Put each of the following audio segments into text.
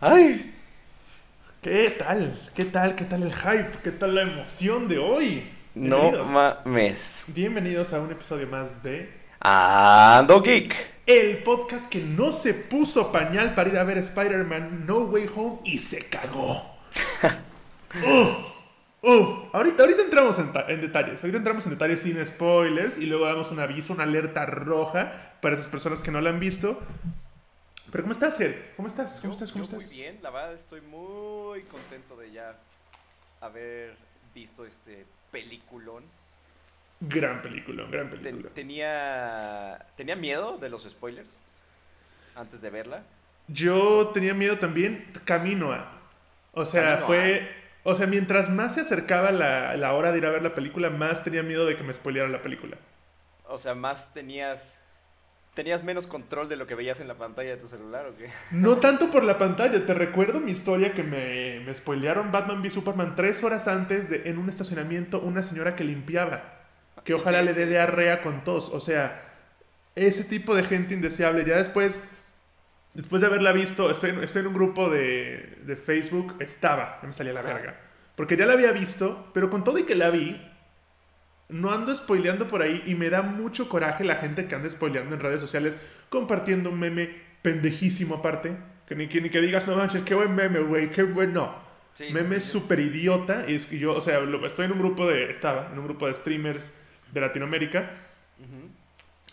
¡Ay! ¿Qué tal? ¿Qué tal? ¿Qué tal el hype? ¿Qué tal la emoción de hoy? No mames. Bienvenidos a un episodio más de Ando Geek. El podcast que no se puso pañal para ir a ver Spider-Man No Way Home y se cagó. uf, uf. Ahorita, ahorita entramos en, en, detalles. Ahorita entramos en detalles sin spoilers y luego damos un aviso, una alerta roja para esas personas que no la han visto. Pero ¿cómo estás, Ger? ¿Cómo estás? ¿Cómo estás? ¿Cómo estás? Muy bien, la verdad estoy muy contento de ya haber visto este peliculón. Gran película, gran película. tenía, tenía miedo de los spoilers antes de verla. Yo tenía miedo también camino a. O sea, fue. O sea, mientras más se acercaba la, la hora de ir a ver la película, más tenía miedo de que me spoileara la película. O sea, más tenías ¿Tenías menos control de lo que veías en la pantalla de tu celular o qué? No tanto por la pantalla, te recuerdo mi historia que me, me spoilearon. Batman v Superman tres horas antes de, en un estacionamiento una señora que limpiaba, que ojalá le dé diarrea con tos, o sea, ese tipo de gente indeseable. Ya después, después de haberla visto, estoy, estoy en un grupo de, de Facebook, estaba, ya me salía la verga, porque ya la había visto, pero con todo y que la vi, no ando spoileando por ahí y me da mucho coraje la gente que anda spoileando en redes sociales compartiendo un meme pendejísimo aparte. Que ni que, ni que digas, no manches, qué buen meme, güey, qué bueno. meme súper idiota. Y es que yo, o sea, estoy en un grupo de, estaba en un grupo de streamers de Latinoamérica.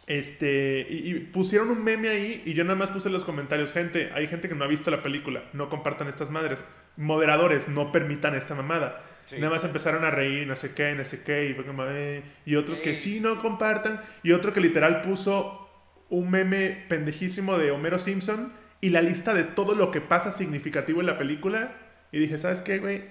Este, y, y, pusieron un meme ahí y yo nada más puse en los comentarios, gente, hay gente que no ha visto la película, no compartan estas madres. Moderadores, no permitan esta mamada. Nada más empezaron a reír, no sé qué, no sé qué, y, eh", y otros que sí, no compartan, y otro que literal puso un meme pendejísimo de Homero Simpson y la lista de todo lo que pasa significativo en la película, y dije, ¿sabes qué, güey?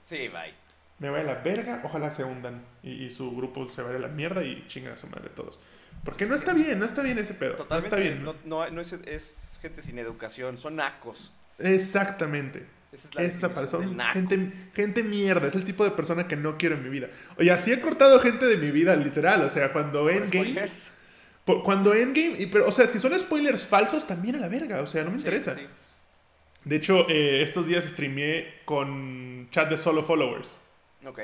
Sí, bye. Me voy a la verga, ojalá se hundan, y, su grupo se vaya a la mierda y chingan a su madre todos. Porque no está bien, no está bien ese pedo. Totalmente, no está bien. No, no, es, es gente sin educación, son nacos. Exactamente. Esa es la persona. Gente, gente mierda. Es el tipo de persona que no quiero en mi vida. Oye, así he cortado gente de mi vida, literal. O sea, cuando Endgame. Cuando Endgame. Y, pero, o sea, si son spoilers falsos, también a la verga. O sea, no me interesa. De hecho, eh, estos días streameé con chat de solo followers. Ok.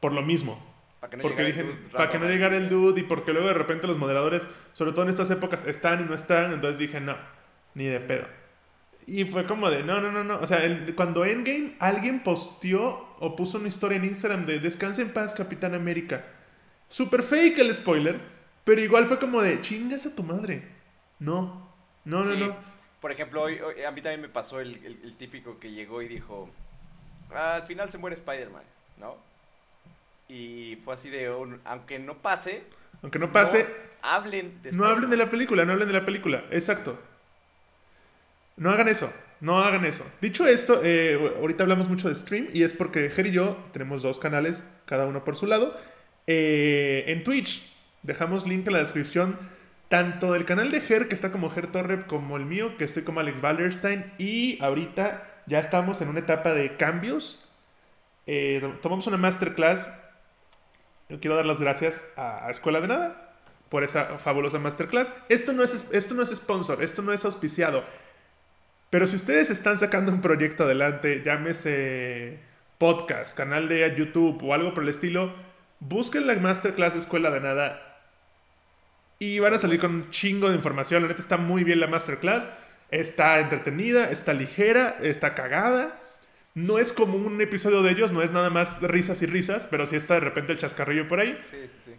Por lo mismo. Para que no porque dije, para que no llegara el dude y porque luego de repente los moderadores, sobre todo en estas épocas, están y no están. Entonces dije, no, ni de pedo. Y fue como de, no, no, no, no. O sea, el, cuando Endgame alguien posteó o puso una historia en Instagram de Descansa en paz, Capitán América. Super fake el spoiler, pero igual fue como de, chingas a tu madre. No, no, no, no. Por ejemplo, hoy, a mí también me pasó el, el, típico que llegó y dijo, ah, al final se muere Spider-Man, ¿no? Y fue así de, aunque no pase. Aunque no pase. hablen de No hablen de la película, no hablen de la película. Exacto. No hagan eso, no hagan eso. Dicho esto, eh, ahorita hablamos mucho de stream y es porque Ger y yo tenemos dos canales, cada uno por su lado. Eh, en Twitch, dejamos link en la descripción tanto del canal de Ger, que está como Ger Torre, como el mío, que estoy como Alex Wallerstein. Y ahorita ya estamos en una etapa de cambios. Eh, tomamos una masterclass. Yo quiero dar las gracias a, Escuela de Nada por esa fabulosa masterclass. Esto no, es, esto no es sponsor, esto no es auspiciado. Pero si ustedes están sacando un proyecto adelante, llámese podcast, canal de YouTube o algo por el estilo, busquen la Masterclass Escuela de Nada y van a salir con un chingo de información. La neta está muy bien la Masterclass. Está entretenida, está ligera, está cagada. No es como un episodio de ellos, no es nada más risas y risas, pero sí está de repente el chascarrillo por ahí. Sí, sí, sí.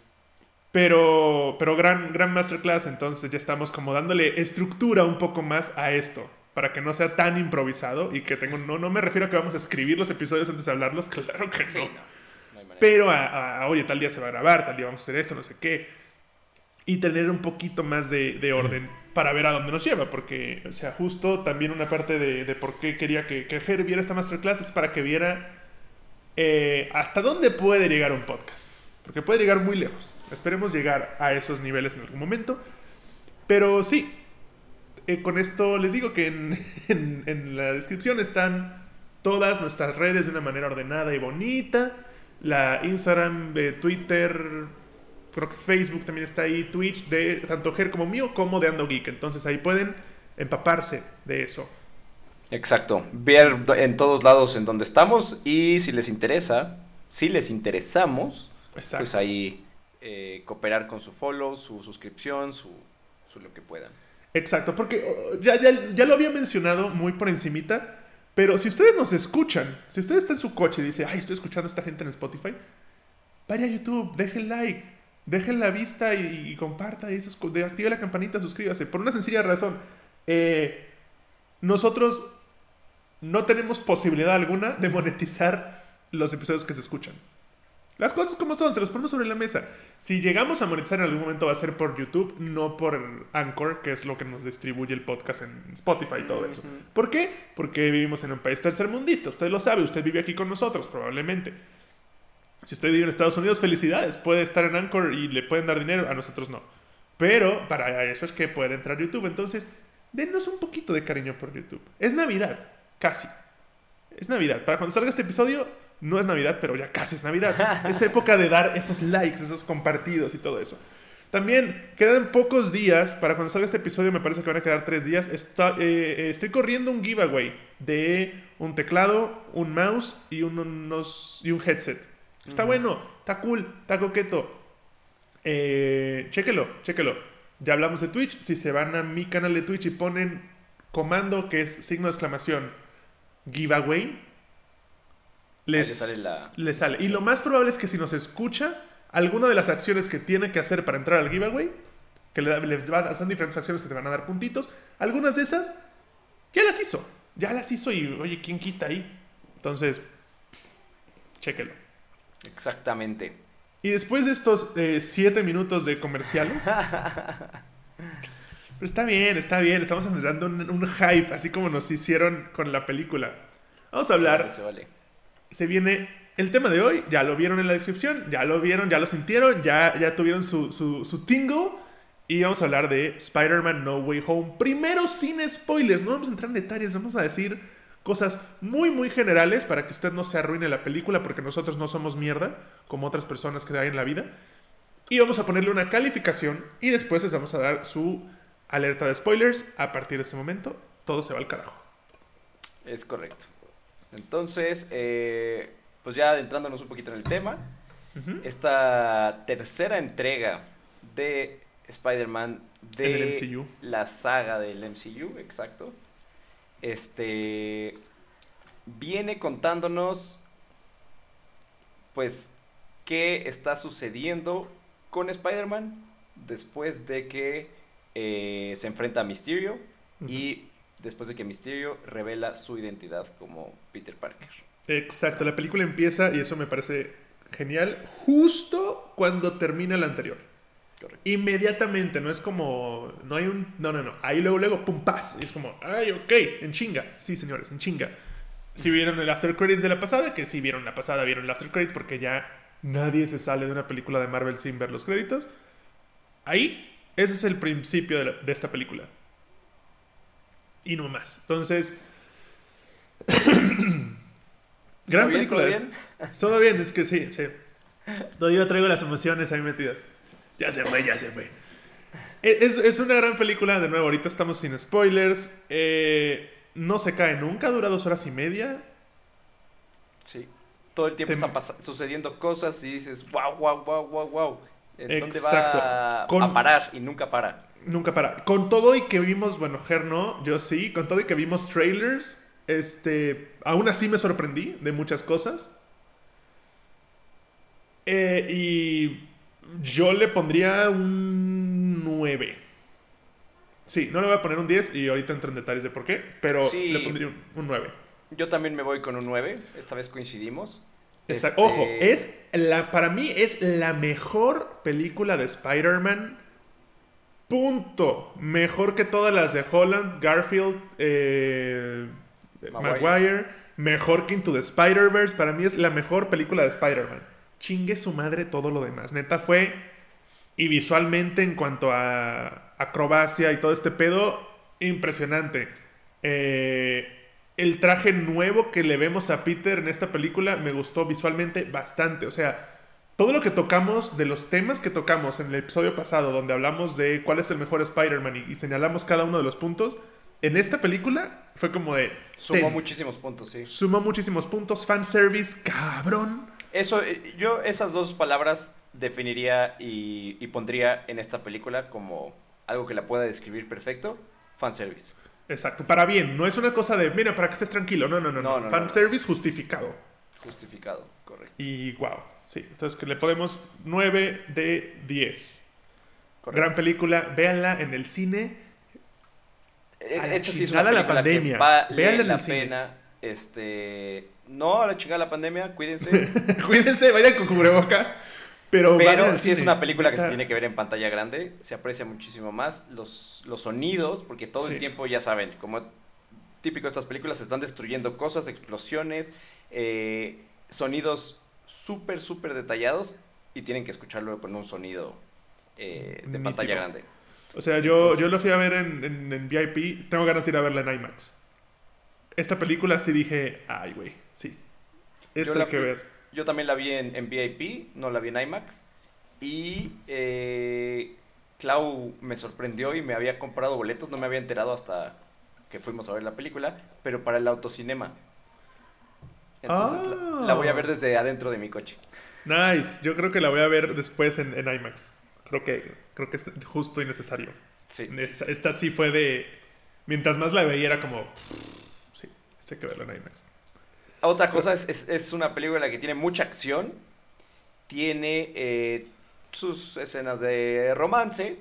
Pero, pero gran, gran masterclass, entonces ya estamos como dándole estructura un poco más a esto para que no sea tan improvisado y que tengo, no, no me refiero a que vamos a escribir los episodios antes de hablarlos, claro que no. Pero a, oye, tal día se va a grabar, tal día vamos a hacer esto, no sé qué. Y tener un poquito más de, de orden para ver a dónde nos lleva, porque, o sea, justo también una parte de, de por qué quería que, que Ger viera esta masterclass es para que viera eh, hasta dónde puede llegar un podcast. Porque puede llegar muy lejos. Esperemos llegar a esos niveles en algún momento. Pero sí, eh, con esto les digo que en, la descripción están todas nuestras redes de una manera ordenada y bonita. La Instagram, de Twitter, creo que Facebook también está ahí, Twitch, de tanto Ger como mío, como de Ando Geek. Entonces ahí pueden empaparse de eso. Exacto. Ver en todos lados en donde estamos y si les interesa, si les interesamos, pues ahí eh, cooperar con su follow, su suscripción, su, su lo que puedan. Exacto, porque oh, ya, ya, lo había mencionado muy por encimita, pero si ustedes nos escuchan, si ustedes están en su coche y dicen, ay, estoy escuchando a esta gente en Spotify, vaya a YouTube, dejen like, dejen la vista y, comparta, y active la campanita, suscríbase, por una sencilla razón. Eh, nosotros no tenemos posibilidad alguna de monetizar los episodios que se escuchan. Las cosas como son, se los ponemos sobre la mesa. Si llegamos a monetizar en algún momento va a ser por YouTube, no por Anchor, que es lo que nos distribuye el podcast en Spotify y todo eso. ¿Por qué? Porque vivimos en un país tercermundista. Usted lo sabe, usted vive aquí con nosotros, probablemente. Si usted vive en Estados Unidos, felicidades, puede estar en Anchor y le pueden dar dinero, a nosotros no. Pero para eso es que puede entrar YouTube. Entonces, denos un poquito de cariño por YouTube. Es Navidad, casi. Es Navidad. Para cuando salga este episodio, no es Navidad, pero ya casi es Navidad. es época de dar esos likes, esos compartidos y todo eso. También quedan pocos días para cuando salga este episodio, me parece que van a quedar tres días. Está, eh, eh, estoy corriendo un giveaway de un teclado, un mouse y, unos, y un headset. Está bueno, está cool, está coqueto. Eh, chéquelo, chéquelo. Ya hablamos de Twitch. Si se van a mi canal de Twitch y ponen comando que es signo de exclamación giveaway, les, sale, sale. Y lo más probable es que si nos escucha, alguna de las acciones que tiene que hacer para entrar al giveaway, que les son diferentes acciones que te van a dar puntitos, algunas de esas ya las hizo. Ya las hizo y, oye, ¿quién quita ahí? Entonces, chéquelo. Exactamente. Y después de estos eh, siete minutos de comerciales. pero está bien, está bien. Estamos generando un, hype, así como nos hicieron con la película. Vamos a hablar. Vale, se viene el tema de hoy. Ya lo vieron en la descripción. Ya lo vieron, ya lo sintieron. Ya, ya tuvieron su, su, su. Y vamos a hablar de Spider-Man No Way Home. Primero, sin spoilers. No vamos a entrar en detalles. Vamos a decir cosas muy, muy generales para que usted no se arruine la película, porque nosotros no somos mierda, como otras personas que hay en la vida. Y vamos a ponerle una calificación y después les vamos a dar su alerta de spoilers. A partir de este momento, todo se va al carajo. Es correcto. Entonces, eh, pues ya adentrándonos un poquito en el tema, esta tercera entrega de Spider-Man de la saga del MCU, exacto, este viene contándonos pues qué está sucediendo con Spider-Man después de que eh, se enfrenta a Mysterio y después de que Mysterio revela su identidad como Peter Parker. Exacto, la película empieza y eso me parece genial justo cuando termina la anterior. Inmediatamente, no es como. No hay un. No, no, no. Ahí luego, luego, pum, paz. Y es como, ay, ok, en chinga. Sí, señores, en chinga. Si vieron el After Credits de la pasada, que si vieron la pasada, vieron el After Credits, porque ya nadie se sale de una película de Marvel sin ver los créditos. Ahí, ese es el principio de, esta película. Y no más. Entonces. gran película. ¿Todo bien? Todo bien, es que sí, sí. Todavía traigo las emociones ahí metidas. Ya se fue, ya se fue. E, es, una gran película, de nuevo, ahorita estamos sin spoilers. Eh, no se cae nunca, dura dos horas y media. Sí. Todo el tiempo están sucediendo cosas y dices, wow, wow, wow, wow, wow. ¿En dónde va a parar? Y nunca para. Nunca para. Con todo y que vimos, bueno, Ger no, yo sí, con todo y que vimos trailers, este, aún así me sorprendí de muchas cosas. Eh, y yo le pondría un 9. Sí, no le voy a poner un 10 y ahorita entro en detalles de por qué, pero le pondría un, 9. Yo también me voy con un 9, esta vez coincidimos. Este, Ojo, es la, para mí es la mejor película de Spider-Man. Punto. Mejor que todas las de Holland, Garfield, eh, Maguire. Mejor que Into the Spider-Verse. Para mí es la mejor película de Spider-Man chingue su madre todo lo demás. Neta fue, y visualmente en cuanto a acrobacia y todo este pedo, impresionante. Eh, el traje nuevo que le vemos a Peter en esta película me gustó visualmente bastante. O sea, todo lo que tocamos, de los temas que tocamos en el episodio pasado, donde hablamos de cuál es el mejor Spider-Man y, señalamos cada uno de los puntos, en esta película fue como de... Sumó ten, muchísimos puntos, sí. Sumó muchísimos puntos. Fanservice, cabrón. Eso, eh, yo esas dos palabras definiría y, y pondría en esta película como algo que la pueda describir perfecto. Fanservice. Exacto, para bien. No es una cosa de, mira, para que estés tranquilo. No, no, no. No, no, Fanservice justificado. Justificado, correcto. Y wow, sí. Entonces que le ponemos 9 de 10. correcto. Gran película, véanla en el cine. Eh, A Esta sí es una la pandemia. que vale Véanla en la el cine. pena. Este, no a la chingada la pandemia, cuídense. Cuídense, vayan con cubreboca. Pero, Pero sí es una película que se tiene que ver en pantalla grande, se aprecia muchísimo más los, los sonidos, porque todo Sí. el tiempo, ya saben, como típico de estas películas, se están destruyendo cosas, explosiones, eh, sonidos súper, súper detallados y tienen que escucharlo con un sonido eh, de pantalla grande. O sea, yo, yo lo fui a ver en, en- en VIP. Tengo ganas de ir a verla en IMAX. Esta película sí dije, ay, güey, sí. Esto hay que ver. Yo también la vi en, en VIP, no la vi en IMAX. Y eh, Clau me sorprendió y me había comprado boletos, no me había enterado hasta que fuimos a ver la película, pero para el autocinema. Entonces la- Ah. la, voy a ver desde adentro de mi coche. Nice. Yo creo que la voy a ver después en, en IMAX. Creo que, creo que es justo y necesario. Sí, sí, Esta, esta sí fue de. Mientras más la veía, era como. Sí, esto hay que verla en IMAX. Otra cosa es, es, es una película que tiene mucha acción, tiene eh, sus escenas de romance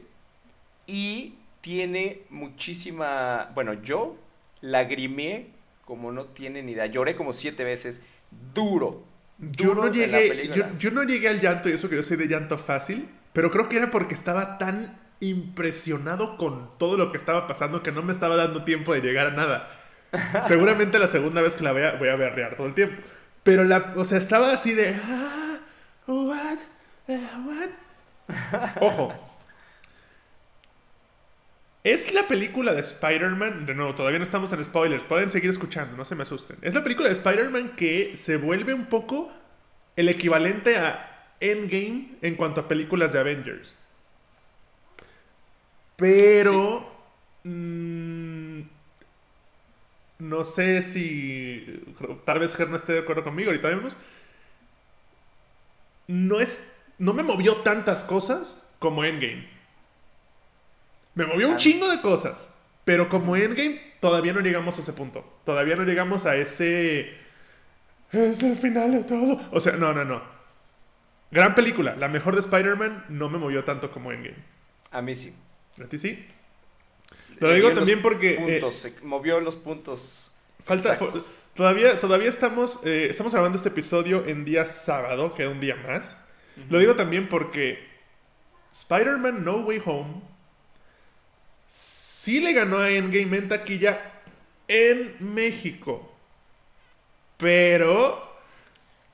y tiene muchísima... Bueno, yo lagrimeé como no tienen ni idea, lloré como siete veces, duro. Yo no, llegué, yo, yo no llegué al llanto, y eso que yo soy de llanto fácil, pero creo que era porque estaba tan impresionado con todo lo que estaba pasando que no me estaba dando tiempo de llegar a nada. Seguramente la segunda vez que la vea voy a berrear todo el tiempo. Pero la, o sea, estaba así de ah, what, Eh, what. Ojo. Es la película de Spider-Man, de nuevo, todavía no estamos en spoilers, pueden seguir escuchando, no se me asusten. Es la película de Spider-Man que se vuelve un poco el equivalente a Endgame en cuanto a películas de Avengers. Pero... mm, no sé si... Tal vez Ger no esté de acuerdo conmigo, ahorita vemos. No es... No me movió tantas cosas como Endgame. Me movió un chingo de cosas. Pero como Endgame, todavía no llegamos a ese punto. Todavía no llegamos a ese... Es el final de todo. O sea, no, no, no. Gran película. La mejor de Spider-Man no me movió tanto como Endgame. A mí sí. ¿A ti sí? Lo digo también porque... eh, se movió los puntos. Falta, exactos. todavía, todavía estamos, eh, estamos grabando este episodio en día sábado, que un día más. Lo digo también porque Spider-Man No Way Home sí le ganó a Endgame en taquilla en México. Pero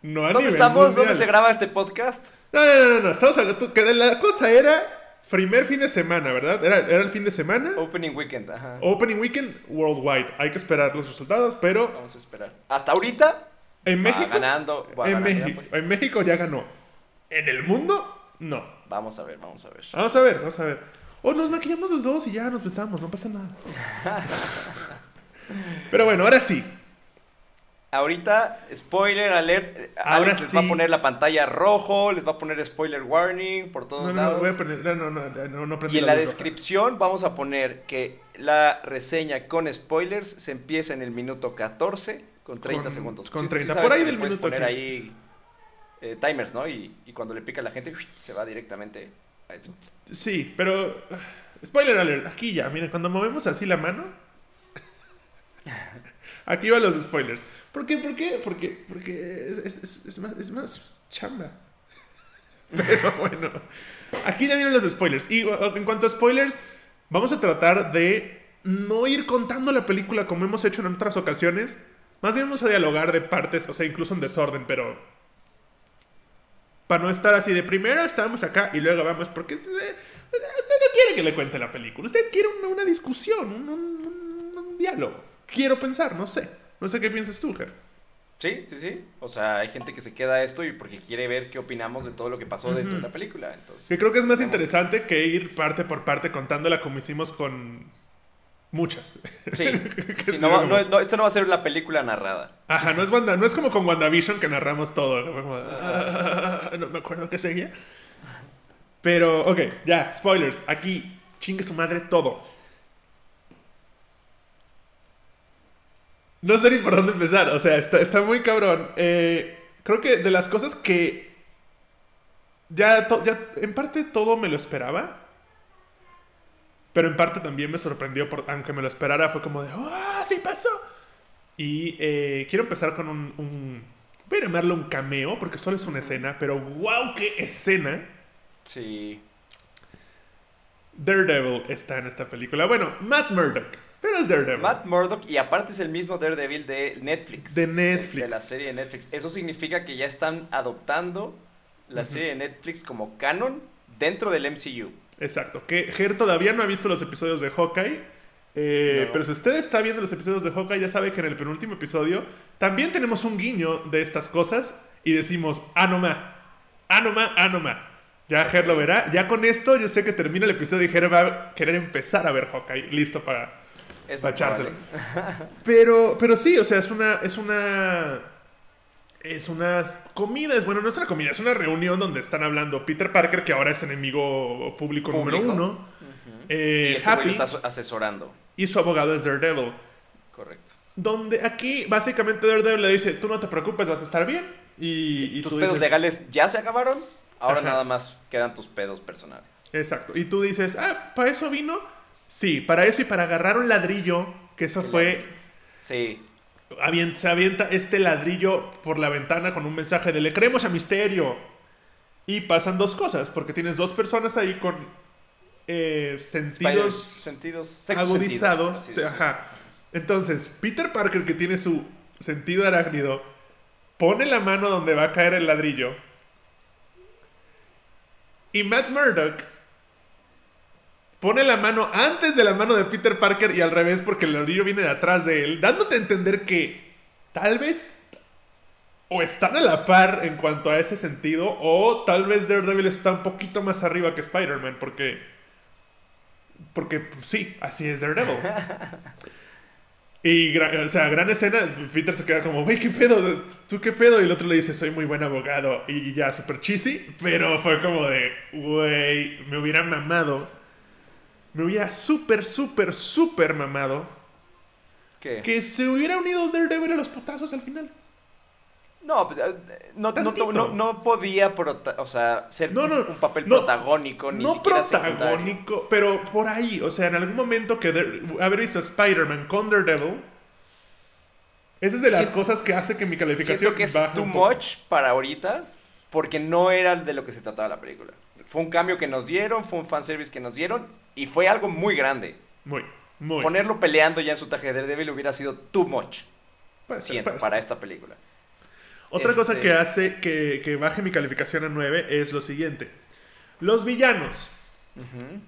no a ¿Dónde nivel estamos? mundial. ¿Dónde se graba este podcast? No, no, no, no, no. Estamos hablando que la cosa era primer fin de semana, ¿verdad? Era, era el fin de semana. Opening weekend, ajá. Opening weekend worldwide. Hay que esperar los resultados, pero Vamos a esperar. Hasta ahorita en va México ganando. va en ganando, ya, México, pues. en México ya ganó. En el mundo, no. Vamos a ver, vamos a ver. Vamos a ver, vamos a ver. O nos maquillamos los dos y ya nos besamos, no pasa nada. Pero bueno, ahora sí. Ahorita, spoiler alert. eh, Ahora Alex les va sí. a poner la pantalla rojo, les va a poner spoiler warning por todos No, no, lados. no, voy a poner. No, no, no, no, y en la roja. descripción vamos a poner que la reseña con spoilers se empieza en el minuto 14 con 30 Con- segundos. con Sí- sí 30, sabes por ahí del minuto poner 15. ahí eh, timers, ¿no? Y, y cuando le pica a la gente, se va directamente a eso. Sí, pero. ah, Spoiler alert, aquí ya, miren, cuando movemos así la mano. Aquí van los spoilers. ¿Por qué? ¿Por qué? Porque, porque es, es- es- más, es más chamba. Pero bueno, aquí ya vienen los spoilers. Y en cuanto a spoilers, vamos a tratar de no ir contando la película como hemos hecho en otras ocasiones. Más bien vamos a dialogar de partes, o sea, incluso en desorden, pero para no estar así de primero estamos acá y luego vamos, porque se- usted no quiere que le cuente la película, usted quiere una, discusión, un diálogo. Quiero pensar, no sé. No sé qué piensas tú, Ger. Sí, sí, sí. O sea, hay gente que se queda a esto y porque quiere ver qué opinamos de todo lo que pasó dentro de la película. Entonces, Que creo que es más interesante que ir parte por parte contándola como hicimos con Muchas. Sí. Sí, no va- como- no- no, esto no va a ser la película narrada. Ajá, no es, Wanda- no es como con WandaVision que narramos todo. como, "Ah, no me acuerdo qué seguía. Pero, ok, ya, spoilers. Aquí, chingue su madre todo. No sé ni por dónde empezar. O sea, está, está muy cabrón. Eh, creo que de las cosas que. Ya, to- ya, en parte todo me lo esperaba. Pero en parte también me sorprendió, por, aunque me lo esperara, fue como de, ¡ah, sí pasó! Y eh, quiero empezar con un, un- Voy a llamarlo un cameo, porque solo es una escena, pero ¡wow, qué escena! Sí. Daredevil está en esta película. Bueno, Matt Murdock, pero es Daredevil. Matt Murdock y aparte es el mismo Daredevil de Netflix. De Netflix. De, la serie de Netflix. Eso significa que ya están adoptando la serie de Netflix como canon dentro del MCU. Exacto, que Ger todavía no ha visto los episodios de Hawkeye. eh, No. Pero si usted está viendo los episodios de Hawkeye, ya sabe que en el penúltimo episodio también tenemos un guiño de estas cosas y decimos, ah, no ma, ah, no ma, ah, no ma. Ya Ger lo verá. Ya con esto, yo sé que termina el episodio y Ger va a querer empezar a ver Hawkeye, listo para, Es. Pero, pero sí, o sea, es una, es una, es unas comidas, bueno, no es una comida, es una reunión donde están hablando Peter Parker, que ahora es enemigo público, número uno, Ujú. eh, y este Happy, lo está asesorando. y su abogado es Daredevil. Correcto. Donde aquí, básicamente, Daredevil le dice, tú no te preocupes, vas a estar bien. Y, y Tus tú pedos dices- legales ya se acabaron. Ahora Ajá. nada más quedan tus pedos personales. Exacto. Y tú dices, ah, ¿para eso vino? Sí, para eso y para agarrar un ladrillo, que eso El fue ladrillo. Sí. se avienta este ladrillo por la ventana con un mensaje de le creemos a Misterio. Y pasan dos cosas, porque tienes dos personas ahí con eh, sentidos sentidos agudizados. sentidos, sí, ajá. Entonces, Peter Parker, que tiene su sentido arácnido, pone la mano donde va a caer el ladrillo. Y Matt Murdock pone la mano antes de la mano de Peter Parker y al revés porque el ladrillo viene de atrás de él, dándote a entender que tal vez o están a la par en cuanto a ese sentido o tal vez Daredevil está un poquito más arriba que Spider-Man porque porque pues, sí, así es Daredevil. Y, o sea, gran escena, Peter se queda como, güey, ¿qué pedo? ¿Tú qué pedo? Y el otro le dice, soy muy buen abogado. Y ya, súper cheesy, pero fue como de, güey, me hubiera mamado. Me hubiera súper, súper, súper mamado ¿Qué? que se hubiera unido Daredevil a los putazos al final. No, pues, eh, no, no, no, no podía prota- o sea, ser un papel protagónico, ni no siquiera secundario. protagónico, pero por ahí, o sea, en algún momento que haber visto a Spider-Man con Daredevil, esa es de las Siento- cosas que hace que mi calificación Siento que es baje too much para ahorita, porque no era de lo que se trataba la película. Fue un cambio que nos dieron, fue un fanservice que nos dieron, y fue algo muy grande. Muy, muy. Ponerlo peleando ya en su traje de Daredevil hubiera sido too much, ser, siento, para esta película. Otra cosa Este- que hace que, que baje mi calificación a 9 es lo siguiente. Los villanos.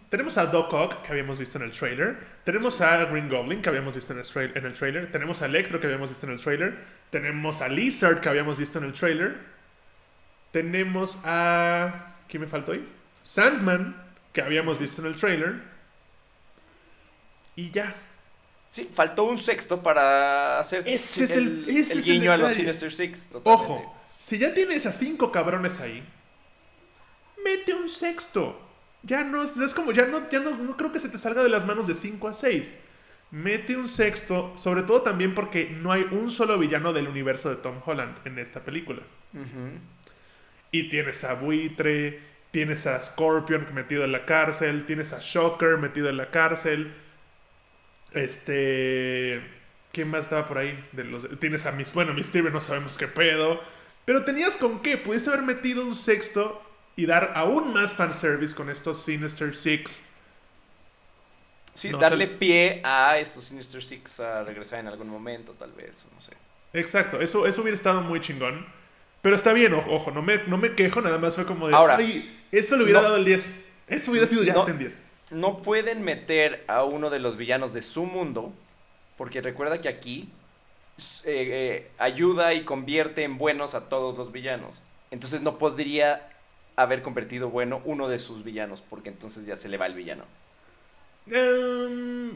Tenemos a Doc Ock, que habíamos visto en el trailer. Tenemos a Green Goblin, que habíamos visto en el, en el trailer. Tenemos a Electro, que habíamos visto en el trailer. Tenemos a Lizard, que habíamos visto en el trailer. Tenemos a... ¿Quién me faltó ahí? Sandman, que habíamos visto en el trailer. Y ya. Sí, faltó un sexto para hacer Ese es el- ese el es el guiño a los. Sinister Six. totalmente. Ojo, si ya tienes a cinco cabrones ahí, mete un sexto. Ya no es, no es como, ya no, ya no, no creo que se te salga de las manos de 5 a 6. Mete un sexto, sobre todo también porque no hay un solo villano del universo de Tom Holland en esta película. Y tienes a Buitre, tienes a Scorpion metido en la cárcel, tienes a Shocker metido en la cárcel. Este. ¿Quién más estaba por ahí? De los, tienes a Miss. Bueno, Mysterio no sabemos qué pedo. Pero tenías con qué. Pudiste haber metido un sexto y dar aún más fanservice con estos Sinister Six. Sí, No darle sé. pie a estos Sinister Six a regresar en algún momento, tal vez, no sé. Exacto, eso, eso hubiera estado muy chingón. Pero está bien, ojo, ojo, no me, no me quejo, nada más fue como de. Ahora, "Ay, eso le hubiera no- dado el 10. Eso hubiera sido ya no- en 10. No pueden meter a uno de los villanos de su mundo, porque recuerda que aquí eh, eh, ayuda y convierte en buenos a todos los villanos. Entonces no podría haber convertido bueno uno de sus villanos, porque entonces ya se le va el villano. Em,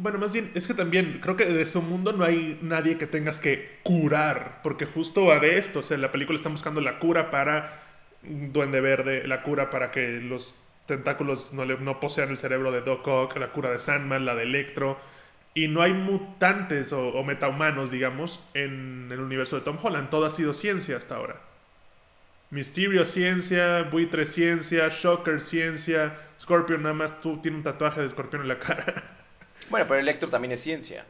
Bueno, más bien, es que también creo que de su mundo no hay nadie que tengas que curar, porque justo va de esto, o sea, en la película están buscando la cura para Duende Verde, la cura para que los tentáculos no, le, posean el cerebro de Doc Ock, la cura de Sandman, la de Electro, y no hay mutantes o, o metahumanos, digamos, en el universo de Tom Holland, todo ha sido ciencia hasta ahora. Mysterio ciencia, Buitre ciencia, Shocker ciencia, Scorpion nada más tú tiene un tatuaje de Scorpion en la cara. Bueno, pero Electro también es ciencia.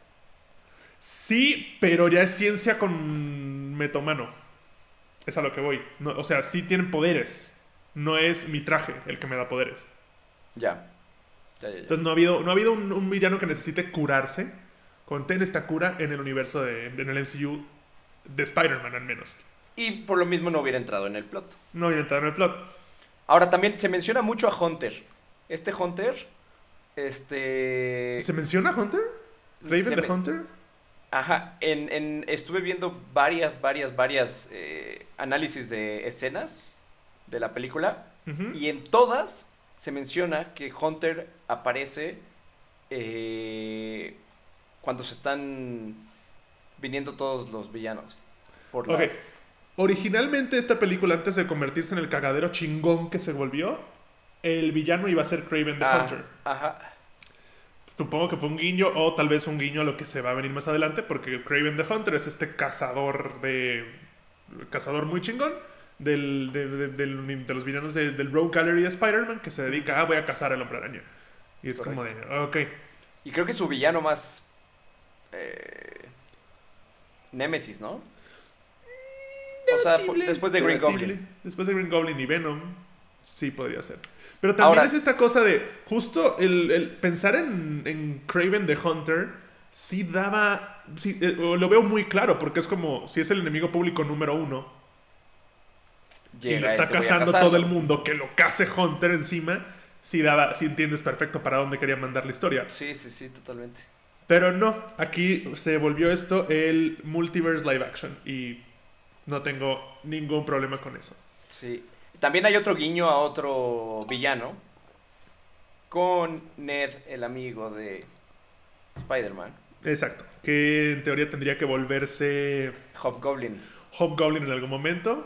Sí, pero ya es ciencia con metomano. Es a lo que voy. No, o sea, sí tienen poderes. No es mi traje el que me da poderes. Ya. Ya, ya, ya. Entonces no ha habido, no ha habido un, un villano que necesite curarse. Contén esta cura en el universo de, en el MCU de Spider-Man al menos. Y por lo mismo no hubiera entrado en el plot. No viene entrado en el plot. Ahora también se menciona mucho a Hunter. Este Hunter, este... ¿Se menciona Hunter? ¿Raven men- Hunter? Ajá, en, en- estuve viendo varias, varias, varias eh, análisis de escenas de la película y en todas se menciona que Hunter aparece eh, cuando se están viniendo todos los villanos. Por las- Originalmente esta película, antes de convertirse en el cagadero chingón que se volvió, el villano iba a ser Craven the Ah, Hunter. Ajá. Supongo que fue un guiño o tal vez un guiño a lo que se va a venir más adelante, porque Craven the Hunter es este cazador de... cazador muy chingón del, de, de- los villanos de- del Rogue Gallery de Spider-Man que se dedica a voy a cazar al hombre araña. Y es como de, ok, Y creo que su villano más... Eh, Némesis, ¿no? O sea, después de Green. Goblin. Después de Green Goblin y Venom, sí podría ser. Pero también Ahora- es esta cosa de, justo el, el pensar en, en Craven the Hunter, sí daba, sí, eh, lo veo muy claro, porque es como, si es el enemigo público número uno, y lo está este cazando todo el mundo, que lo case Hunter encima, sí, daba, sí entiendes perfecto para dónde quería mandar la historia. Sí, sí, sí, totalmente. Pero no, aquí se volvió esto el multiverse live action y no tengo ningún problema con eso. Sí. También hay otro guiño a otro villano con Ned, el amigo de Spider-Man, Exacto. Que en teoría tendría que volverse Hobgoblin. Hobgoblin en algún momento.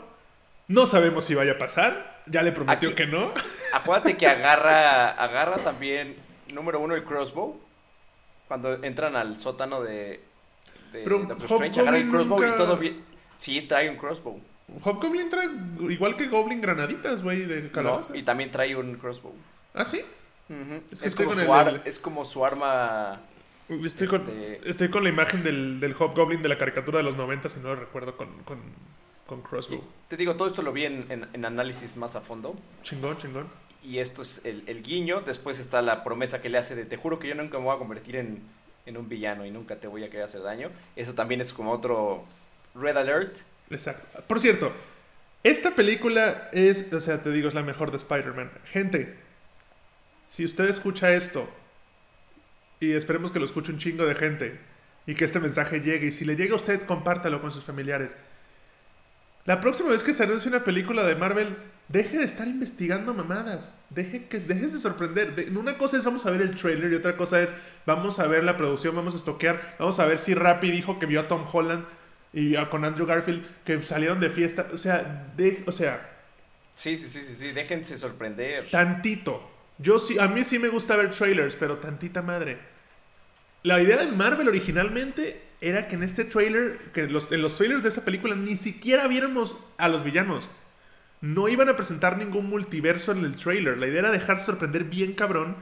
No sabemos si vaya a pasar. Ya le prometió Aquí- que no. Acuérdate que agarra, agarra también, número uno, el crossbow. Cuando entran al sótano de, de Pero Strange, agarra el crossbow nunca- y todo bien. Sí, trae un crossbow. Hobgoblin trae igual que Goblin granaditas, güey, de ¿no? calabaza. Y también trae un crossbow. ¿Ah, sí? Es Es, que estoy como su el- ar- el- es como su arma. Estoy, con, Este- estoy con la imagen del, del Hobgoblin de la caricatura de los 90, si no lo recuerdo, con, con, con y Crossbow. te digo, todo esto lo vi en, en- en análisis más a fondo. Chingón, chingón. Y esto es el, el guiño. Después está la promesa que le hace de te juro que yo nunca me voy a convertir en, en un villano y nunca te voy a querer hacer daño. Eso también es como otro red alert. Exacto. Por cierto, esta película es, o sea, te digo, es la mejor de Spider-Man. Gente, si usted escucha esto, y esperemos que lo escuche un chingo de gente, y que este mensaje llegue, y si le llega a usted, compártalo con sus familiares. La próxima vez que se anuncie una película de Marvel, deje de estar investigando mamadas. Deje que dejes de sorprender. De- una cosa es vamos a ver el trailer y otra cosa es vamos a ver la producción, vamos a estoquear, vamos a ver si Rappi dijo que vio a Tom Holland y con Andrew Garfield que salieron de fiesta. O sea, de, o sea, Sí, sí, sí, sí, sí. Déjense sorprender. tantito. Yo sí, a mí sí me gusta ver trailers, pero tantita madre. La idea de Marvel originalmente era que en este trailer, que los, en los trailers de esta película ni siquiera viéramos a los villanos. No iban a presentar ningún multiverso en el trailer. La idea era dejar sorprender bien cabrón.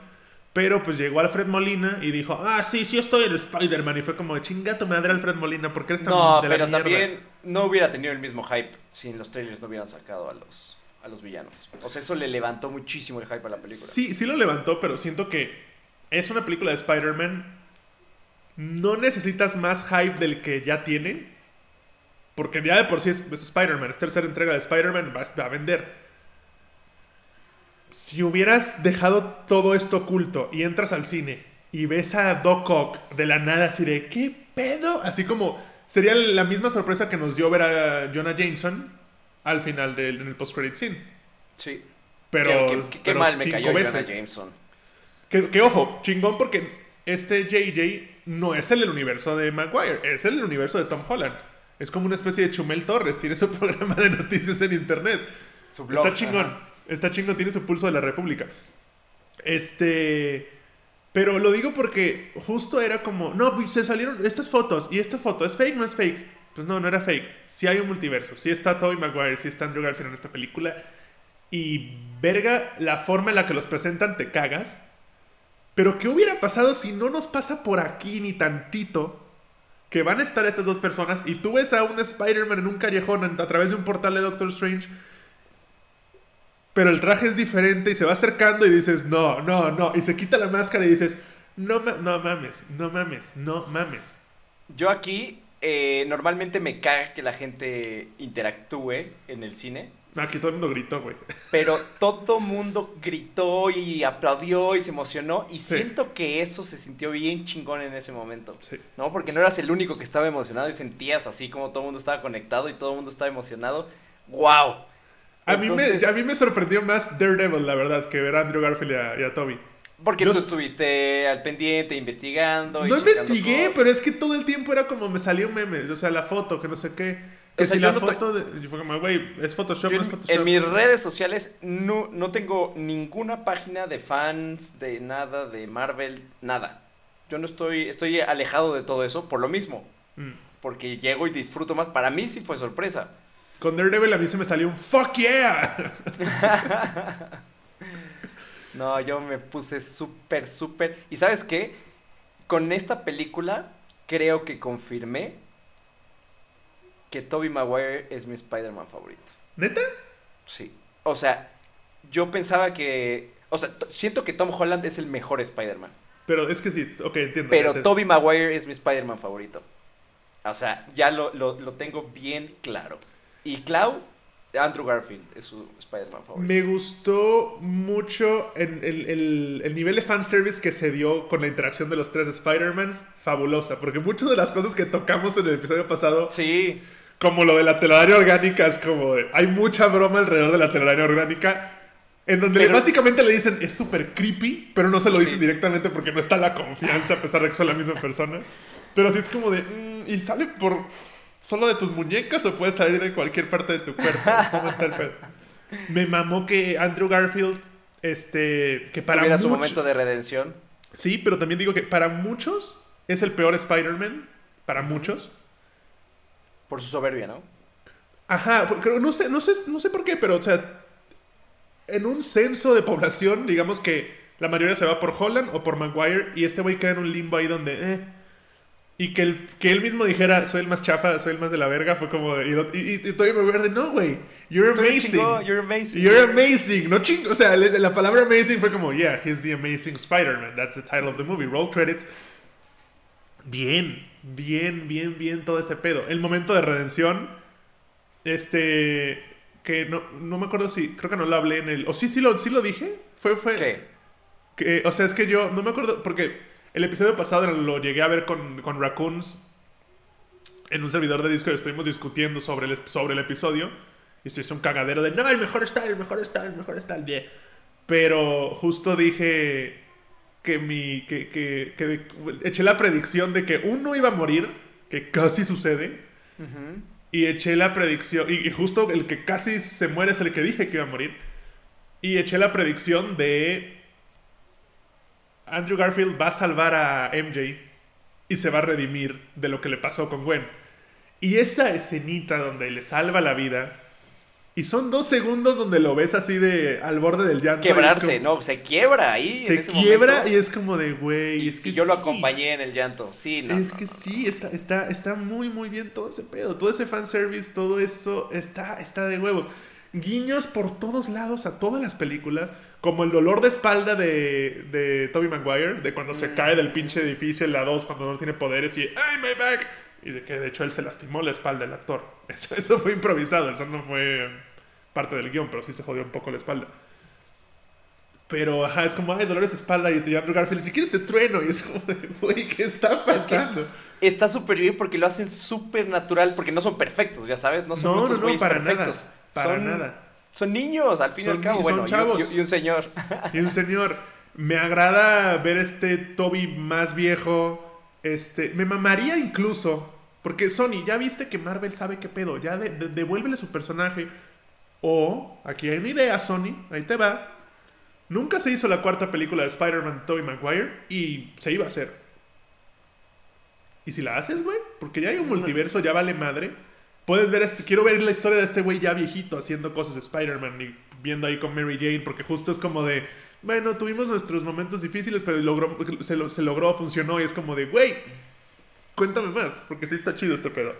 Pero pues llegó Alfred Molina y dijo, ah, sí, sí estoy en Spider-Man. Y fue como, chinga tu madre Alfred Molina, ¿por qué eres tan No, de pero mierda?" también no hubiera tenido el mismo hype si en los trailers no hubieran sacado a los, a los villanos. O sea, eso le levantó muchísimo el hype a la película. Sí, sí lo levantó, pero siento que es una película de Spider-Man. No necesitas más hype del que ya tiene. Porque ya de por sí es, es Spider-Man. Es tercera entrega de Spider-Man, va a vender. Si hubieras dejado todo esto oculto y entras al cine y ves a Doc Ock de la nada así de ¿qué pedo? Así como sería la misma sorpresa que nos dio ver a Jonah Jameson al final del en el post-credit scene. Sí. Pero, Qué- qué- qué pero mal me cayó Jonah. Jameson. Que, que, ojo, chingón porque este JJ no es el universo de Maguire, es el universo de Tom Holland. Es como una especie de Chumel Torres, tiene su programa de noticias en internet. Su blog, está chingón, ajá. Está chingón, tiene su pulso de la República. Este. Pero lo digo porque justo era como, no, pues, se salieron estas fotos y esta foto es fake, no es fake. Pues no, no era fake. Sí hay un multiverso, sí está Tobey Maguire, sí está Andrew Garfield en esta película. Y verga, la forma en la que los presentan te cagas. Pero ¿qué hubiera pasado si no nos pasa por aquí ni tantito? Que van a estar estas dos personas y tú ves a un Spider-Man en un callejón a través de un portal de Doctor Strange. Pero el traje es diferente y se va acercando y dices, no, no, no. Y se quita la máscara y dices, no, ma- no mames, no mames, no mames. Yo aquí eh, normalmente me caga que la gente interactúe en el cine. Aquí todo el mundo gritó, güey. Pero todo mundo gritó y aplaudió y se emocionó. Y Sí. siento que eso se sintió bien chingón en ese momento. Sí. ¿No? Porque no eras el único que estaba emocionado y sentías así como todo el mundo estaba conectado y todo el mundo estaba emocionado. ¡Wow! A, mí me, Entonces- a mí me sorprendió más Daredevil, la verdad, que ver a Andrew Garfield y a, y a Toby. Porque Yo tú estuviste al pendiente, investigando. y No investigué, pero es que todo el tiempo era como me salió un meme. O sea, la foto, que no sé qué. Que O sea, si la no to- foto de. Fue como, güey, es Photoshop, Yo no es Photoshop. en mis redes sociales no, no tengo ninguna página de fans, de nada, de Marvel, nada. Yo no estoy, estoy alejado de todo eso por lo mismo. Mm. Porque llego y disfruto más. Para mí sí fue sorpresa. Con Daredevil a mí se me salió un fuck yeah. No, yo me puse súper, súper. ¿Y sabes qué? Con esta película creo que confirmé que Tobey Maguire es mi Spider-Man favorito. ¿Neta? Sí. O sea, yo pensaba que... O sea, siento que Tom Holland es el mejor Spider-Man. Pero es que sí, ok, entiendo. Pero te- Tobey Maguire es mi Spider-Man favorito. O sea, ya lo, lo, lo tengo bien claro. Y Clau, Andrew Garfield es su Spider-Man favorito. Me gustó mucho el, el- el nivel de fanservice que se dio con la interacción de los tres Spider-Mans. Fabulosa, porque muchas de las cosas que tocamos en el episodio pasado, Sí, como lo de la telaraña orgánica, es como de- hay mucha broma alrededor de la telaraña orgánica. En donde Pero- básicamente le dicen es súper creepy, pero no se lo Sí. dicen directamente porque no está la confianza, a pesar de que son la misma persona. Pero sí es como de. mm, ¿Y sale por solo de tus muñecas o puede salir de cualquier parte de tu cuerpo? ¿Cómo está el pedo? Me mamó que Andrew Garfield, este. Que para tuviera su muchos- momento de redención. Sí, pero también digo que para muchos es el peor Spider-Man. Para muchos. Por su soberbia, ¿no? Ajá, porque no sé, no sé, no sé por qué, pero o sea, en un censo de población, digamos que la mayoría se va por Holland o por Maguire y este güey queda en un limbo ahí donde, eh. Y que, el, que él mismo dijera, soy el más chafa, soy el más de la verga, fue como y, y, y, y Tobey Maguire de, no, güey, you're amazing. chingón, You're amazing. You're amazing, no ching, o sea, le- la palabra amazing fue como, yeah, he's the amazing Spider-Man, that's the title of the movie, roll credits. Bien, bien, bien, bien todo ese pedo. El momento de redención, este, que no, no me acuerdo si, creo que no lo hablé en el, o sí, sí lo, sí lo dije, fue, fue, ¿Qué? que, o sea, es que yo no me acuerdo, porque el episodio pasado lo llegué a ver con, con Raccoons en un servidor de disco y estuvimos discutiendo sobre el, sobre el episodio. Y se hizo un cagadero de, no, el mejor está, el mejor está, el mejor está, el bien. Pero justo dije que mi, que, que, que de- eché la predicción de que uno iba a morir, que casi sucede. Y eché la predicción, y, y justo el que casi se muere es el que dije que iba a morir. Y eché la predicción de Andrew Garfield va a salvar a MJ y se va a redimir de lo que le pasó con Gwen. Y esa escenita donde le salva la vida, y son dos segundos donde lo ves así de al borde del llanto. Quebrarse, como- ¿no? Se quiebra ahí. en Se ese quiebra momento. y es como de, güey, Y, es que y yo lo sí". acompañé en el llanto. Sí, no. es no, que no, sí, está, está, está muy, muy bien todo ese pedo. Todo ese fanservice, todo eso está, está de huevos. Guiños por todos lados a todas las películas. Como el dolor de espalda de, de Tobey Maguire, de cuando se Mm. cae del pinche edificio en la 2 cuando no tiene poderes y ¡Ay, my back! Y de que de hecho él se lastimó la espalda, el actor. Eso, eso fue improvisado, eso no fue parte del guion, pero sí se jodió un poco la espalda. Pero, ajá, es como, ay, dolores de espalda y te Andrew Garfield, si quieres te trueno. Y es como, güey, ¿qué está pasando? Está súper bien porque lo hacen súper natural, porque no son perfectos, ya sabes, no son No, no, no, para perfectos. nada. Para son, nada. Son niños, al fin y al cabo, bueno, son chavos. y, y un señor. Y un señor. Me agrada ver este Toby más viejo. Este, me mamaría incluso. Porque Sony, ya viste que Marvel sabe qué pedo. Ya de- de- devuélvele su personaje. O, aquí hay una idea, Sony. Ahí te va. Nunca se hizo la cuarta película de Spider-Man de Tobey Maguire. Y se iba a hacer. ¿Y si la haces, güey? Porque ya hay un multiverso, ya vale madre. Puedes ver, este, quiero ver la historia de este güey ya viejito haciendo cosas de Spider-Man y viendo ahí con Mary Jane, porque justo es como de, bueno, tuvimos nuestros momentos difíciles, pero logró, se, lo- se logró, funcionó y es como de, güey, cuéntame más, porque sí está chido este pedo.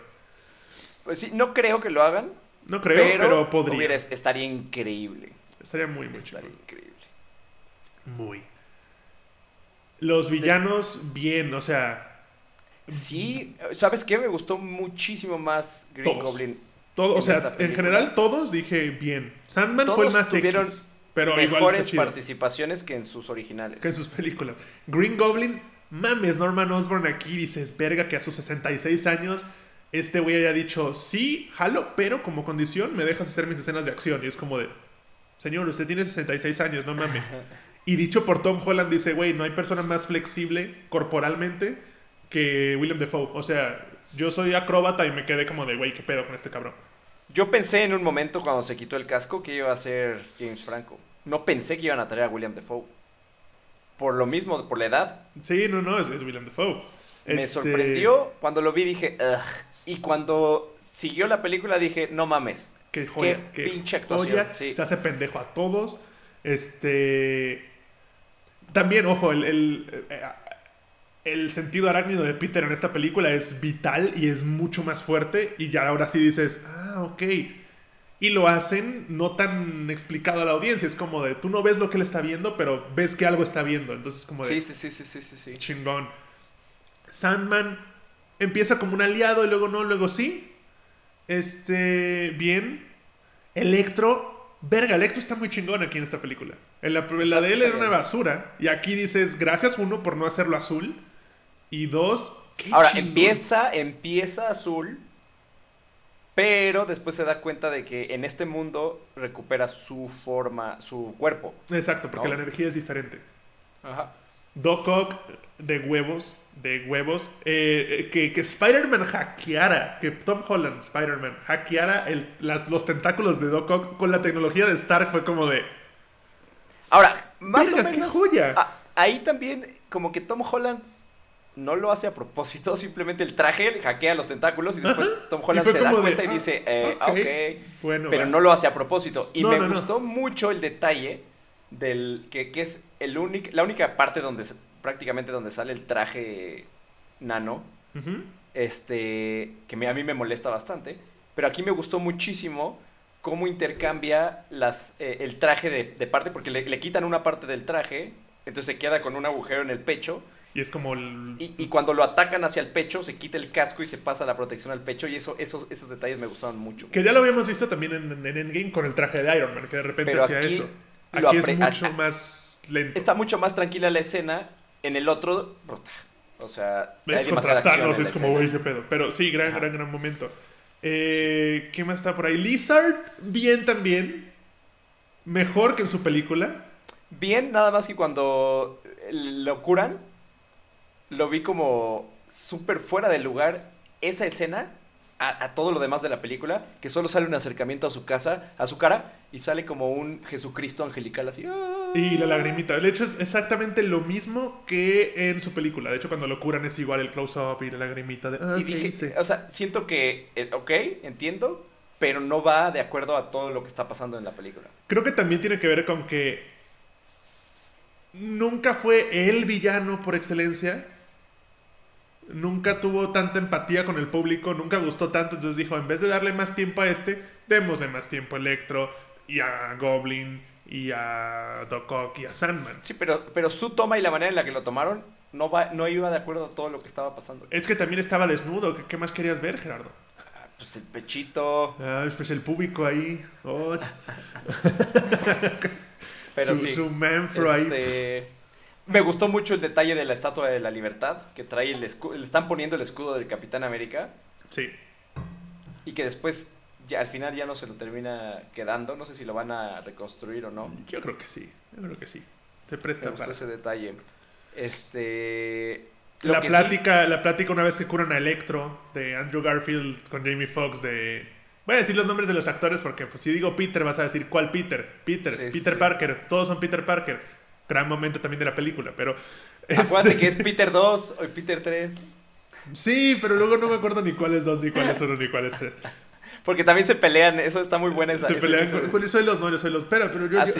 Pues sí, no creo que lo hagan. No creo, pero, pero, podría. hubiera- estaría increíble. Estaría muy, muy Estaría increíble. Muy. Los villanos, bien, o sea, Sí, ¿sabes qué? Me gustó muchísimo más Green Todos. Goblin. todo, o sea, en general todos dije bien. Sandman fue el más tuvieron X, pero Mejores participaciones que en sus originales. que en sus películas. Green Goblin, mames, Norman Osborn aquí dices, verga, que a sus 66 años este güey haya dicho, sí, jalo, pero como condición me dejas hacer mis escenas de acción. Y es como de, señor, usted tiene 66 años, no mames. Y dicho por Tom Holland, dice, güey, no hay persona más flexible corporalmente que William Defoe. O sea, yo soy acróbata y me quedé como de, güey, qué pedo con este cabrón. Yo pensé en un momento cuando se quitó el casco que iba a ser James Franco. No pensé que iban a traer a William Defoe. Por lo mismo, por la edad. Sí, no, no, es, es William Defoe. Me Este, sorprendió. Cuando lo vi dije, "Ugh". Y cuando siguió la película dije, no mames. Qué joya. Qué qué pinche actuación, joya. sí. Se hace pendejo a todos. Este. También, ojo, el, el, eh, el sentido arácnido de Peter en esta película es vital y es mucho más fuerte. Y ya ahora sí dices, ah, ok. Y lo hacen no tan explicado a la audiencia. Es como de, tú no ves lo que él está viendo, pero ves que algo está viendo. Entonces, como de, Sí, sí, sí, sí, sí, chingón. Sandman empieza como un aliado y luego no, luego sí. Este, bien. Electro, verga, Electro está muy chingón aquí en esta película. En la, en la de él era una basura. Y aquí dices, gracias uno por no hacerlo azul. Y dos, qué Ahora, chingón. empieza, empieza azul, pero después se da cuenta de que en este mundo recupera su forma, su cuerpo. Exacto, porque ¿no? la energía es diferente. Ajá. Doc Ock de huevos, de huevos. eh, eh, que que Spider-Man hackeara, que Tom Holland, Spider-Man, hackeara el- las- los tentáculos de Doc Ock con la tecnología de Stark fue como de... Ahora, más o qué menos. joya. a- ahí también, como que Tom Holland no lo hace a propósito, simplemente el traje hackea los tentáculos y después. Tom Holland se da de, cuenta y ah, dice, eh, ok. ok. Bueno, pero no lo hace a propósito. Y No, me no, no. gustó mucho el detalle del que, que es el único, la única parte donde prácticamente donde sale el traje nano, este, que me- a mí me molesta bastante, pero aquí me gustó muchísimo cómo intercambia las, eh, el traje de, de parte, porque le, le quitan una parte del traje, entonces se queda con un agujero en el pecho, Y es como el... y, y cuando lo atacan hacia el pecho, se quita el casco y se pasa la protección al pecho, y eso, esos, esos detalles me gustaron mucho. Que ya lo habíamos visto también en, en Endgame con el traje de Iron Man, que de repente Pero hacía aquí eso. Aquí es mucho más lento. Está mucho más tranquila la escena, en el otro, o sea, Es hay contra demasiada acción Thanos, en es como, güey, qué pedo. Pero sí, gran, Ajá. gran, gran momento. Eh, ¿Qué más está por ahí? Lizard, bien también. Mejor que en su película. Bien, nada más que cuando lo curan, lo vi como súper fuera de lugar esa escena a, a todo lo demás de la película, que solo sale un acercamiento a su casa, a su cara, y sale como un Jesucristo angelical así. ¡ah! Y la lagrimita. De hecho, es exactamente lo mismo que en su película. De hecho, cuando lo curan es igual el close-up y la lagrimita de. Ah, Y ¿qué dije, o sea, siento que, eh, ok, entiendo, pero no va de acuerdo a todo lo que está pasando en la película. Creo que también tiene que ver con que nunca fue el villano por excelencia. Nunca tuvo tanta empatía con el público, nunca gustó tanto. Entonces dijo, en vez de darle más tiempo a este, démosle más tiempo a Electro y a Goblin y a Doc Ock y a Sandman. Sí, pero, pero su toma y la manera en la que lo tomaron no, va, no iba de acuerdo a todo lo que estaba pasando. Es que también estaba desnudo. ¿Qué, qué más querías ver, Gerardo? Pues el pechito, Ah, pues el público ahí. Oh, pero su, sí. su manfro ahí. Me gustó mucho el detalle de la Estatua de la Libertad, que trae el escudo, le están poniendo el escudo del Capitán América Sí. y que después ya al final ya no se lo termina quedando, no sé si lo van a reconstruir o no. Yo creo que sí. Yo creo que sí. Se presta Me gustó para. ese detalle. Este. lo La sí- plática, la plática una vez que curan a Electro de Andrew Garfield con Jamie Foxx de... Voy a decir los nombres de los actores porque pues si digo Peter vas a decir ¿cuál Peter? Peter, sí, Peter sí. Parker, todos son Peter Parker. Gran momento también de la película, pero... Acuérdate este, que es Peter 2 o Peter 3. Sí, pero luego no me acuerdo ni cuál es dos, ni cuál es uno, ni cuál es tres. Porque también se pelean, eso está muy buena esa. Se pelean con... Yo soy los, no, yo soy los... Espera, pero yo... Ah, yo- sí.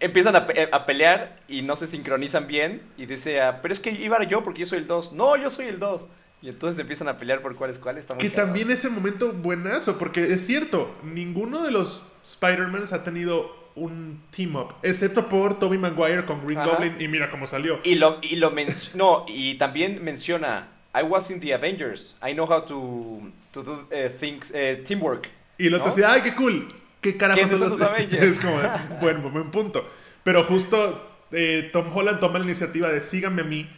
Empiezan a, pe- a pelear y no se sincronizan bien. Y dice, ah, pero es que iba yo porque yo soy el 2. No, yo soy el 2. Y entonces empiezan a pelear por cuál es cuál. Está muy Que también ese momento buenazo, porque es cierto, ninguno de los Spider-Mans ha tenido un team up, excepto por Tobey Maguire con Green Ajá. Goblin, y mira cómo salió. Y lo, y lo no, y también menciona, I was in the Avengers. I know how to, to do eh, things, eh, teamwork. Y el otro ¿no? decía, ay, qué cool, qué carajo ¿Quiénes son los Avengers? Es como, buen, buen punto. Pero justo eh, Tom Holland toma la iniciativa de síganme a mí,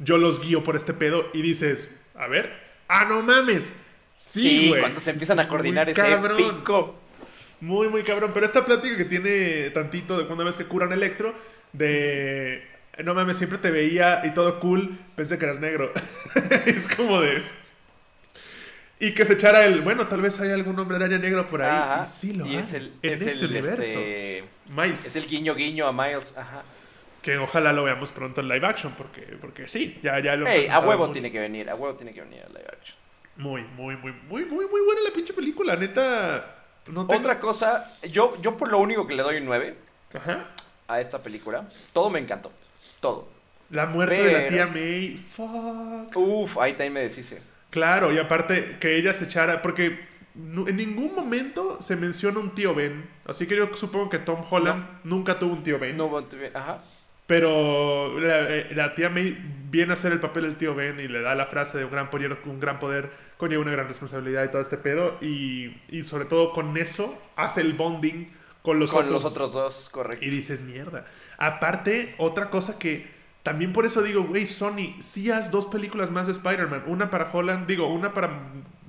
yo los guío por este pedo, y dices, a ver, ah, no mames. Sí, Sí, cuando se empiezan a coordinar ese cabrón. pico. Muy, muy cabrón. Pero esta plática que tiene tantito de cuando ves que curan Electro, de. No mames, siempre te veía y todo cool, pensé que eras negro. es como de. Y que se echara el. Bueno, tal vez hay algún hombre araña negro por ahí. Ajá. Y sí lo y hay. es el, en es este el, universo. este, Miles. es el guiño guiño a Miles. Ajá. Que ojalá lo veamos pronto en live action, porque, porque sí, ya, ya lo han Ey, a huevo tiene que venir, a huevo tiene que venir a live action. Muy, muy, muy, muy, muy, muy buena la pinche película, neta. No tengo- Otra cosa, yo, yo por lo único que le doy un 9 Ajá. a esta película, todo me encantó. Todo. La muerte de la tía May. Fuck. Uf, ahí también me deshice. Claro, y aparte que ella se echara, porque en ningún momento se menciona un tío Ben, así que yo supongo que Tom Holland nunca tuvo un tío Ben, No, ajá. Pero la, eh, la tía May viene a hacer el papel del tío Ben y le da la frase de un gran poder, un gran poder conlleva una gran responsabilidad y todo este pedo, y, y sobre todo con eso hace el bonding con los Con otros. los otros dos, correcto. Y dices, mierda. Aparte, otra cosa que también por eso digo, güey, Sony, sí haz dos películas más de Spider-Man. Una para Holland, digo, una para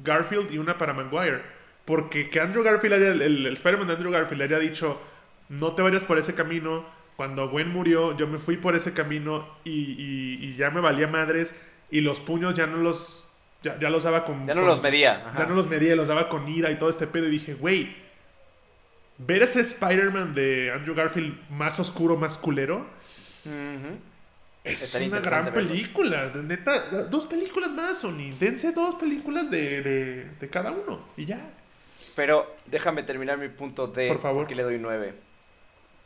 Garfield y una para Maguire. Porque que Andrew Garfield haya, el, el Spider-Man de Andrew Garfield haya dicho, no te vayas por ese camino. Cuando Gwen murió, yo me fui por ese camino y, y- y ya me valía madres. Y los puños ya no los, ya, ya los daba con... Ya no con- los medía. Ajá. ya no los medía, los daba con ira y todo este pedo. Y dije, güey, ver ese Spider-Man de Andrew Garfield más oscuro, más culero, es una gran verlo. película. Neta, dos películas más, Sony. Dense dos películas de, de, de cada uno. Y ya. Pero déjame terminar mi punto de Por favor. qué le doy 9.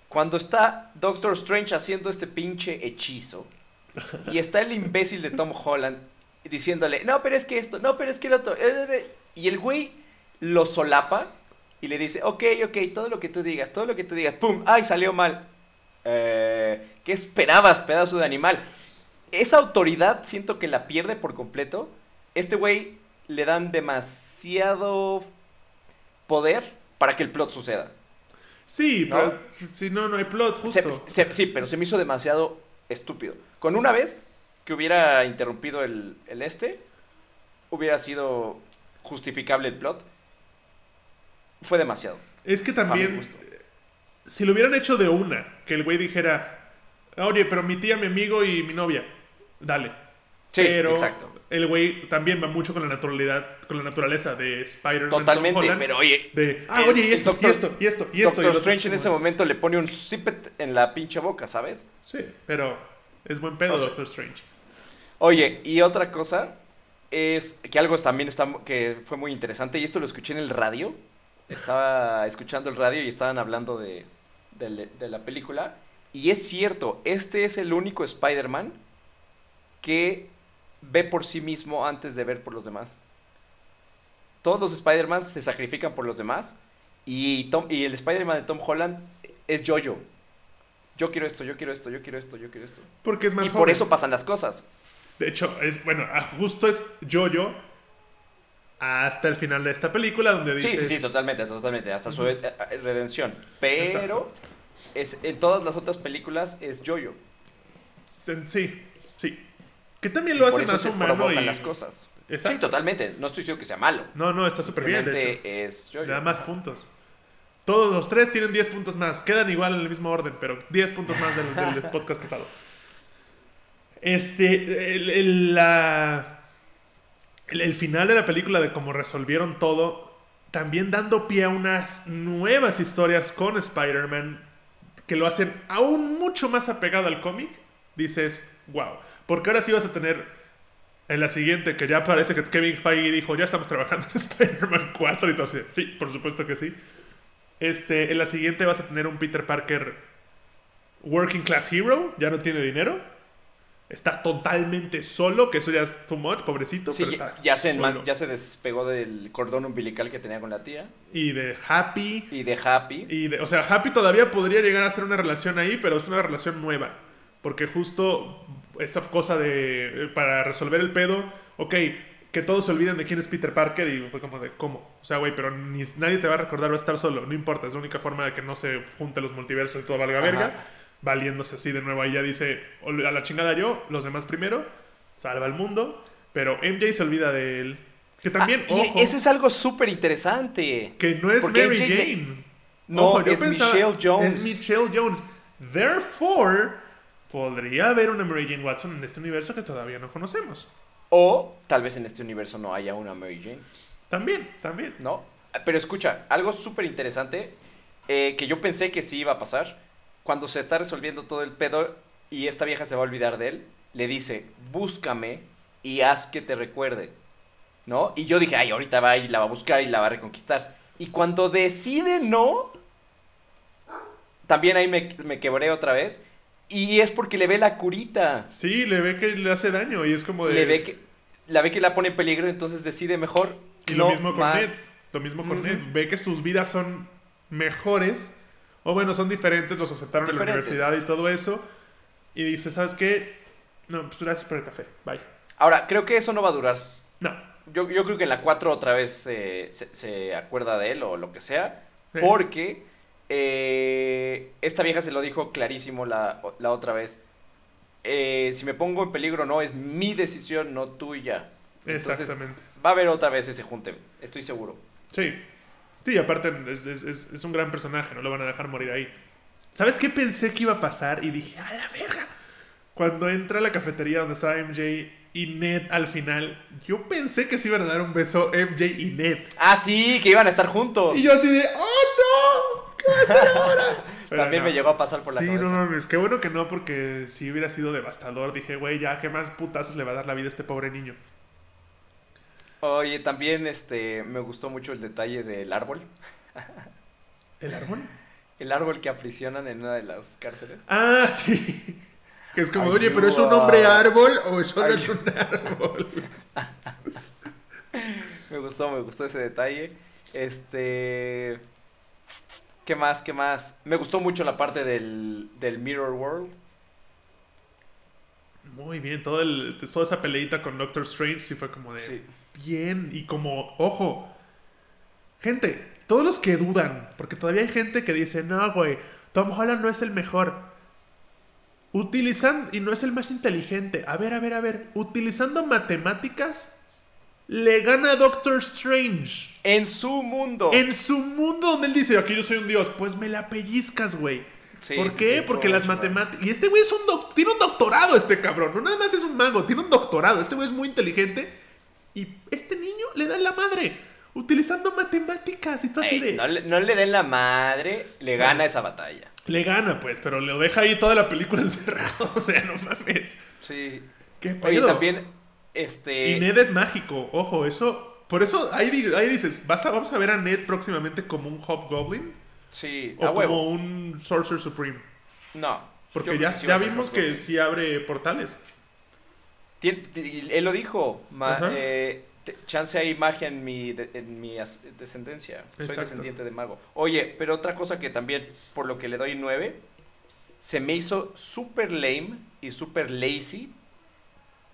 Cuando está Doctor Strange haciendo este pinche hechizo y está el imbécil de Tom Holland diciéndole, no, pero es que esto, no, pero es que el otro, eh, eh", y el güey lo solapa y le dice, ok, ok, todo lo que tú digas, todo lo que tú digas, ¡pum! ¡Ay, salió mal! Eh, ¿Qué esperabas, pedazo de animal? Esa autoridad siento que la pierde por completo. Este güey le dan demasiado poder para que el plot suceda. Sí, ¿No? pero si no, no hay plot, justo. se- sí, pero se me hizo demasiado estúpido. Con una vez que hubiera interrumpido el, el este, hubiera sido justificable el plot. Fue demasiado. Es que también, gusto. si lo hubieran hecho de una, que el güey dijera, oye, pero mi tía, mi amigo y mi novia, dale. Sí, pero exacto. el güey también va mucho con la naturalidad, con la naturaleza de Spider-Man. Totalmente, Holland, pero oye, De, ah, el- oye, y esto, Doctor- y esto, y esto, y esto. Doctor Strange en ese momento le pone un zippet en la pinche boca, ¿sabes? Sí, pero es buen pedo, O sea- Doctor Strange. Oye, y otra cosa es que algo también está que fue muy interesante y esto lo escuché en el radio. Estaba escuchando el radio y estaban hablando de, de, de la película. Y es cierto, este es el único Spider-Man que ve por sí mismo antes de ver por los demás. Todos los Spider-Man se sacrifican por los demás y, Tom, y el Spider-Man de Tom Holland es yo-yo. Yo quiero esto, yo quiero esto, yo quiero esto, yo quiero esto. Porque es más Y por eso pasan las cosas. De hecho, es bueno, ah, justo es Jojo hasta el final de esta película donde Sí, dices sí, sí, totalmente, totalmente, hasta su eh, eh, redención. Pero Exacto. es, en todas las otras películas es sí, sí. Que también lo Por hace eso más humano y las cosas. Exacto. Sí, totalmente. No estoy diciendo que sea malo. No, no, está súper bien, de hecho. Le da más puntos. Todos los tres tienen 10 puntos más. Quedan igual en el mismo orden, pero 10 puntos más del, del podcast pasado. Este, el, el- la, el, el final de la película de cómo resolvieron todo, también dando pie a unas nuevas historias con Spider-Man que lo hacen aún mucho más apegado al cómic, dices, wow. Porque ahora sí vas a tener en la siguiente, que ya parece que Kevin Feige dijo, ya estamos trabajando en Spider-Man 4 y todo así. Sí, por supuesto que sí. Este, en la siguiente vas a tener un Peter Parker Working Class Hero, ya no tiene dinero. Está totalmente solo, que eso ya es too much, pobrecito. Sí, pero está ya se, solo. ya se despegó del cordón umbilical que tenía con la tía. Y de Happy. Y de Happy. Y de- o sea, Happy todavía podría llegar a ser una relación ahí, pero es una relación nueva. Porque justo esta cosa de. eh, Para resolver el pedo, ok, que todos se olviden de quién es Peter Parker y fue como de, ¿cómo? O sea, güey, pero ni, nadie te va a recordar, va a estar solo, no importa, es la única forma de que no se junte los multiversos y todo valga Ajá. verga. Valiéndose así de nuevo, ahí ya dice, "Ol- a la chingada yo, los demás primero, salva al mundo, pero MJ se olvida de él. Que también, Ah, ojo, eso es algo súper interesante. que no es Mary MJ le- Jane. No, es Michelle Jones. Es Michelle Jones. Therefore, podría haber una Mary Jane Watson en este universo que todavía no conocemos. O tal vez en este universo no haya una Mary Jane, También, también. ¿no? Pero escucha, algo súper interesante eh, que yo pensé que sí iba a pasar. Cuando se está resolviendo todo el pedo y esta vieja se va a olvidar de él, le dice, búscame y haz que te recuerde. ¿No? Y yo dije, ay, ahorita va y la va a buscar y la va a reconquistar. Y cuando decide no, también ahí me, me quebré otra vez. Y es porque le ve la curita. Sí, le ve que le hace daño y es como de... le ve que la ve que la pone en peligro, entonces decide mejor Y no lo mismo con más. Ned. Lo mismo con Ujú. Ned. Ve que sus vidas son mejores. O bueno, son diferentes, los aceptaron en la universidad y todo eso. Y dice, ¿sabes qué? No, pues gracias por el café. Bye. Ahora, creo que eso no va a durar. No. Yo, yo creo que en la 4 otra vez eh, se, se acuerda de él o lo que sea. Sí. Porque eh, esta vieja se lo dijo clarísimo la, la otra vez. Eh, si me pongo en peligro no, es mi decisión, no tuya. Entonces, Exactamente. va a haber otra vez ese junte, estoy seguro. Sí. Sí, aparte es, es- es- es un gran personaje, no lo van a dejar morir ahí. ¿Sabes qué pensé que iba a pasar? Y dije, ¡a la verga! Cuando entra a la cafetería donde estaba MJ y Ned al final, yo pensé que se iban a dar un beso MJ y Ned. Ah, sí, que iban a estar juntos. Y yo así de, ¡oh no! ¿Qué va a hacer ahora? Pero También me llegó a pasar por la sí, cabeza. no mames, qué bueno que no, porque si hubiera sido devastador, dije, güey, ya, ¿qué más putazos le va a dar la vida a este pobre niño? Oye, también este me gustó mucho el detalle del árbol. ¿El árbol? El árbol que aprisionan en una de las cárceles. Ah, sí. Que es como, Ayuda. oye, pero es un hombre árbol o solo es un árbol. Me gustó, me gustó ese detalle. Este. ¿Qué más? ¿Qué más? Me gustó mucho la parte del, del Mirror World. Muy bien, todo el, toda esa peleita con Doctor Strange sí fue como de Sí. bien y como, ojo, gente, todos los que dudan, porque todavía hay gente que dice, no, güey, Tom Holland no es el mejor. Utilizando, y no es el más inteligente. A ver, a ver, a ver, utilizando matemáticas, le gana a Doctor Strange. En su mundo. En su mundo donde él dice, aquí yo soy un dios, pues me la pellizcas, güey. Sí, ¿Por sí, qué? sí, Porque las matemáticas... Y este güey es un doc- tiene un doctorado, este cabrón. No nada más es un mago, tiene un doctorado. Este güey es muy inteligente. Y este niño le da la madre. Utilizando matemáticas y todo así de... no, le, no le den la madre, le gana esa batalla. Le gana, pues, pero lo deja ahí toda la película encerrado. O sea, no mames. Sí. ¿Qué Oye, pedo? también, este... Y Ned es mágico. Ojo, eso... Por eso ahí, ahí dices, ¿vas a, vamos a ver a Ned próximamente como un Hobgoblin Sí, o a huevo. como un Sorcerer Supreme. No. Porque ya, sí ya vimos que sí abre portales. Tien- él lo dijo. ma- eh, chance hay magia en mi, de- en mi descendencia. Soy Exacto. descendiente de mago. Oye, pero otra cosa que también, por lo que le doy 9, se me hizo súper lame y súper lazy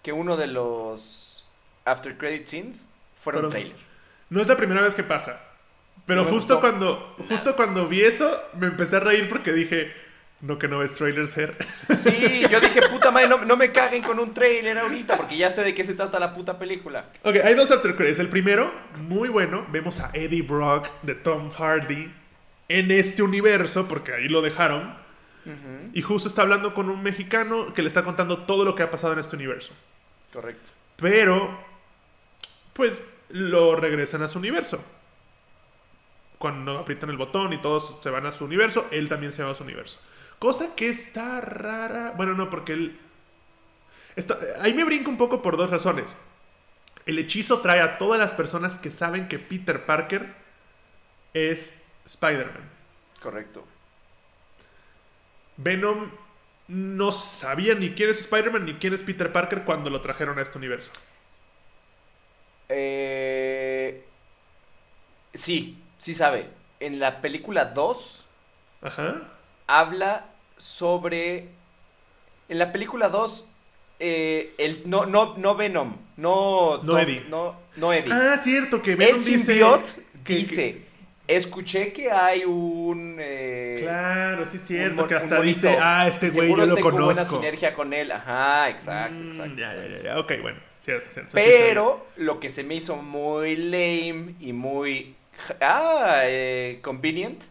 que uno de los after credit scenes fuera un Fueron- trailer. No es la primera vez que pasa. Pero No justo cuando justo cuando vi eso, me empecé a reír porque dije, no que no ves trailers, Her. Sí, yo dije, puta madre, no, no me caguen con un trailer ahorita porque ya sé de qué se trata la puta película. ok, hay dos after credits. El primero, muy bueno, vemos a Eddie Brock de Tom Hardy en este universo, porque ahí lo dejaron, y justo está hablando con un mexicano que le está contando todo lo que ha pasado en este universo. Correcto. Pero, pues, lo regresan a su universo. Cuando aprietan el botón y todos se van a su universo, él también se va a su universo. Cosa que está rara. Bueno, no, porque él. está- Ahí me brinco un poco por dos razones. El hechizo trae a todas las personas que saben que Peter Parker es Spider-Man. Correcto. Venom no sabía ni quién es Spider-Man ni quién es Peter Parker cuando lo trajeron a este universo. Eh, sí, sí sabe. En la película 2 Ajá. habla sobre... En la película 2, eh, el, no, no, no Venom, no... No Tom- Eddie. No, no Eddie. Ah, cierto, que Venom el dice que- dice, escuché que hay un... eh, Claro, sí es cierto, que hasta dice, ah, este güey yo lo tengo buena conozco. sinergia con él. Ajá, exacto, Mm, exacto. ya, ya, exacto. ya, ya, ok, bueno, cierto, cierto. sí, Pero lo que se me hizo muy lame y muy ah, eh, convenient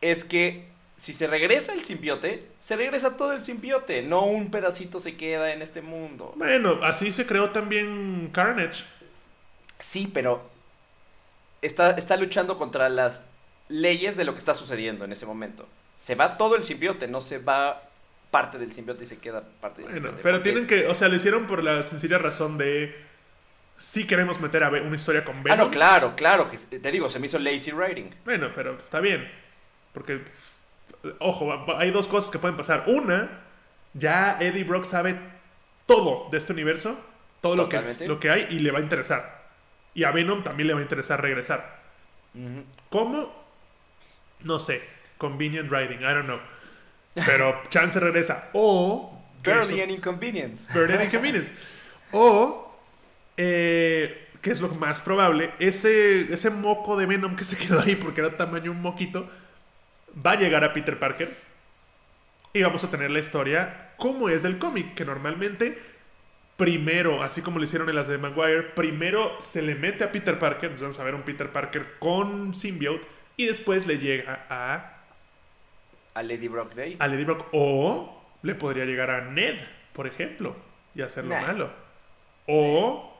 es que si se regresa el simbiote, se regresa todo el simbiote, no un pedacito se queda en este mundo. Bueno, así se creó también Carnage. Sí, pero está, está luchando contra las leyes de lo que está sucediendo en ese momento. Se va todo el simbiote, no se va parte del simbiote y se queda parte del Bueno, simbiote. pero porque- tienen que, o sea, lo hicieron por la sencilla razón de sí queremos meter a una historia con Ah, Venom. no, claro, claro, que te digo, se me hizo lazy writing. Bueno, pero está bien. Porque, ojo, hay dos cosas que pueden pasar. Una, ya Eddie Brock sabe todo de este universo, todo lo que, lo que hay, y le va a interesar. Y a Venom también le va a interesar regresar. ¿Cómo? No sé. Convenient writing, I don't know. Pero Chance regresa. O. eso- an inconvenience. Burden Inconvenience. O, eh, que es lo más probable, ese, ese moco de Venom que se quedó ahí porque era tamaño un moquito, va a llegar a Peter Parker. Y vamos a tener la historia como es del cómic, que normalmente primero, así como lo hicieron en las de Maguire, primero se le mete a Peter Parker, entonces vamos a ver un Peter Parker con symbiote, y después le llega a, A Lady Brock Day. a Lady Brock, o le podría llegar a Ned, por ejemplo, y hacerlo Nah. malo. O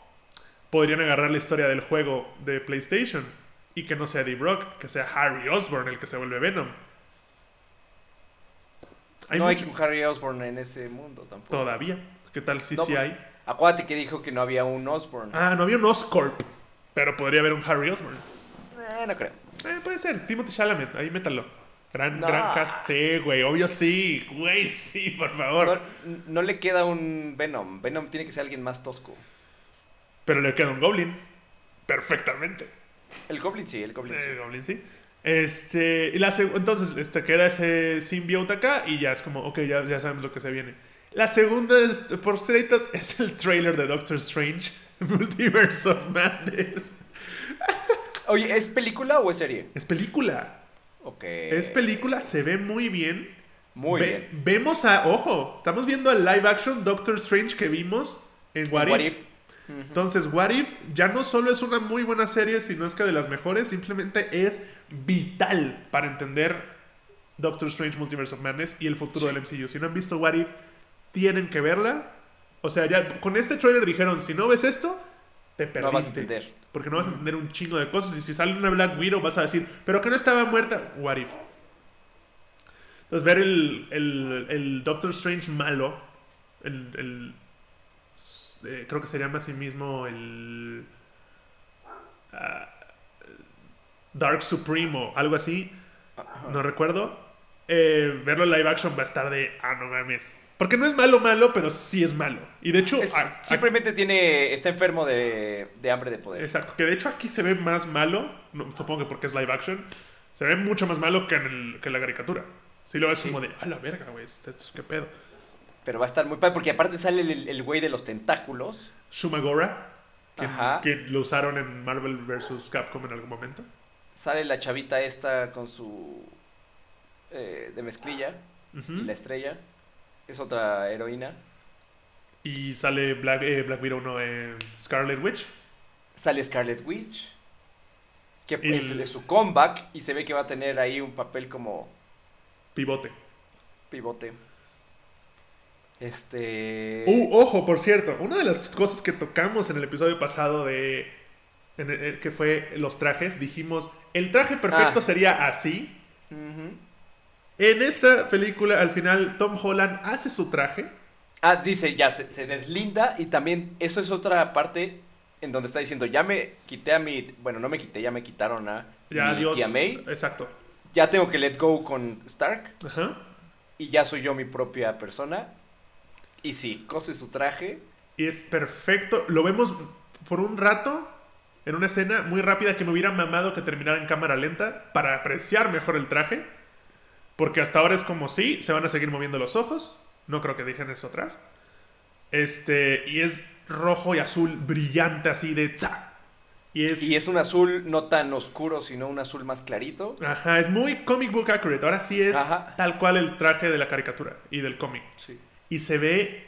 podrían agarrar la historia del juego de PlayStation y que no sea Eddie Brock, que sea Harry Osborn el que se vuelve Venom. Hay no hay un Harry Osborn en ese mundo tampoco. todavía. ¿Qué tal si No, sí pues- hay? Acuérdate que dijo que no había un Osborn. Ah, no había un Oscorp, pero podría haber un Harry Osborn. Eh, no creo. Eh, puede ser, Timothy Chalamet, ahí métalo. Gran, No. gran cast. Sí, güey, obvio sí. Güey, sí, por favor. No, no le queda un Venom. Venom tiene que ser alguien más tosco. Pero le queda un Goblin. Perfectamente. El Goblin sí, el Goblin sí. Eh, Goblin, sí. Este, y la entonces este, queda ese symbiote acá y ya es como, ok, ya, ya sabemos lo que se viene. La segunda, este, por estrellitas, es el trailer de Doctor Strange, Multiverse of Madness. Oye, ¿es película o es serie? Es película. Ok. Es película, se ve muy bien. Muy Ve- bien. Vemos a, ojo, estamos viendo al live action Doctor Strange que vimos en What, What If. If? Entonces, What If ya no solo es una muy buena serie, sino es que de las mejores, simplemente es vital para entender Doctor Strange Multiverse of Madness y el futuro Sí. del MCU. Si no han visto What If, tienen que verla. O sea, ya con este trailer dijeron, si no ves esto, te perdiste. No vas a entender. Porque no vas a entender un chingo de cosas. Y si sale una Black Widow, vas a decir, pero que no estaba muerta. What if? Entonces, ver el, el, el Doctor Strange malo, el, el- eh, creo que se llama a sí mismo el ah, Dark Supremo, algo así, no recuerdo. Eh, verlo en live action va a estar de, ah, no mames. Porque no es malo, malo, pero sí es malo. Y de hecho, Es- a- a- simplemente tiene. Está enfermo de, de hambre de poder. Exacto, que de hecho aquí se ve más malo, no, supongo que porque es live action, se ve mucho más malo que en, el, que en la caricatura. Si lo ves Sí. como de, a la verga, güey, esto esto es qué pedo. Pero va a estar muy padre porque aparte sale el güey de los tentáculos. Shumagora, que, que lo usaron en Marvel vs. Capcom en algún momento. Sale la chavita esta con su. eh, de mezclilla. Y la estrella. Es otra heroína. Y sale Black, eh, Black Widow, no, eh, Scarlet Witch. Sale Scarlet Witch. Que es, el- es su comeback y se ve que va a tener ahí un papel como Pivote. pivote. Este. Uh, ojo, por cierto, una de las cosas que tocamos en el episodio pasado de. en el- el que fue los trajes, dijimos: el traje perfecto Ah. sería así. En esta película, al final, Tom Holland hace su traje. Ah, dice, ya se, se deslinda y también eso es otra parte en donde está diciendo, ya me quité a mi, bueno, no me quité, ya me quitaron a Ya, mi adiós. tía May, Exacto. ya tengo que let go con Stark Ajá. y ya soy yo mi propia persona. Y sí, cose su traje. Y es perfecto. Lo vemos por un rato en una escena muy rápida que me hubiera mamado que terminara en cámara lenta para apreciar mejor el traje. Porque hasta ahora es como sí, se van a seguir moviendo los ojos. No creo que dejen eso atrás. Este, y es rojo y azul brillante así de. Y es, Y es un azul no tan oscuro, sino un azul más clarito. Ajá, es muy comic book accurate. Ahora sí es Ajá. tal cual el traje de la caricatura y del cómic. Sí. Y se ve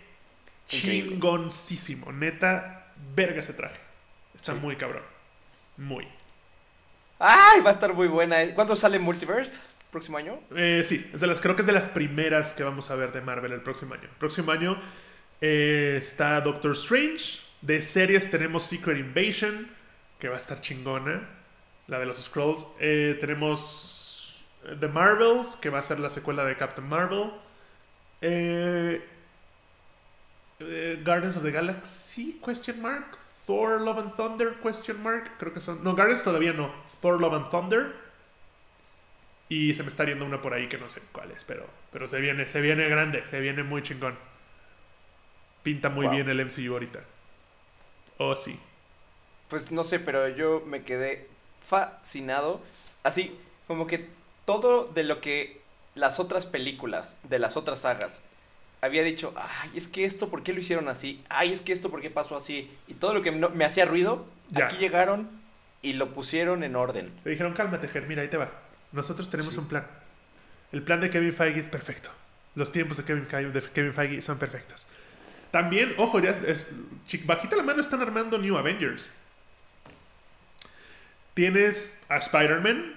Increíble. chingoncísimo. Neta, verga ese traje. Está Sí. muy cabrón. Muy. ¡Ay! Va a estar muy buena. ¿Cuándo sale Multiverse? ¿Próximo año? Eh, sí, es de las, creo que es de las primeras que vamos a ver de Marvel el próximo año. El próximo año eh, está Doctor Strange. De series tenemos Secret Invasion, que va a estar chingona. La de los Scrolls. Eh, tenemos The Marvels, que va a ser la secuela de Captain Marvel. Guardians of the Galaxy, question mark. Thor, Love and Thunder, question mark. Creo que son... No, Guardians todavía no. Thor, Love and Thunder. Y se me está yendo una por ahí que no sé cuál es, pero, pero se viene, se viene grande, se viene muy chingón. Pinta muy Wow. bien el MCU ahorita. Oh, sí. Pues no sé, pero yo me quedé fascinado. Así, como que todo de lo que las otras películas, de las otras sagas, había dicho, ay, es que esto, ¿por qué lo hicieron así? Ay, es que esto, ¿por qué pasó así? Y todo lo que no- me hacía ruido, Ya. aquí llegaron y lo pusieron en orden. Le dijeron, cálmate, Ger, mira, ahí te va. Nosotros tenemos Sí. un plan. El plan de Kevin Feige es perfecto. Los tiempos de Kevin, Feige- de Kevin Feige son perfectos. También, ojo, ya es, bajita la mano están armando New Avengers. Tienes a Spider-Man,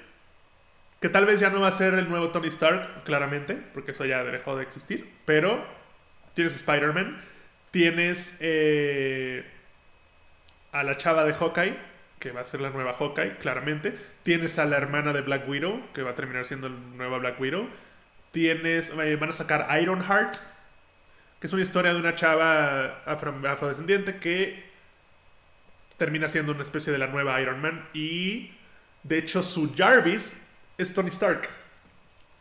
que tal vez ya no va a ser el nuevo Tony Stark, claramente, porque eso ya dejó de existir. Pero tienes a Spider-Man, tienes eh, a la chava de Hawkeye, que va a ser la nueva Hawkeye, claramente. Tienes a la hermana de Black Widow, que va a terminar siendo la nueva Black Widow. Tienes, eh, van a sacar Ironheart, que es una historia de una chava afro- afrodescendiente que termina siendo una especie de la nueva Iron Man. Y de hecho, su Jarvis es Tony Stark.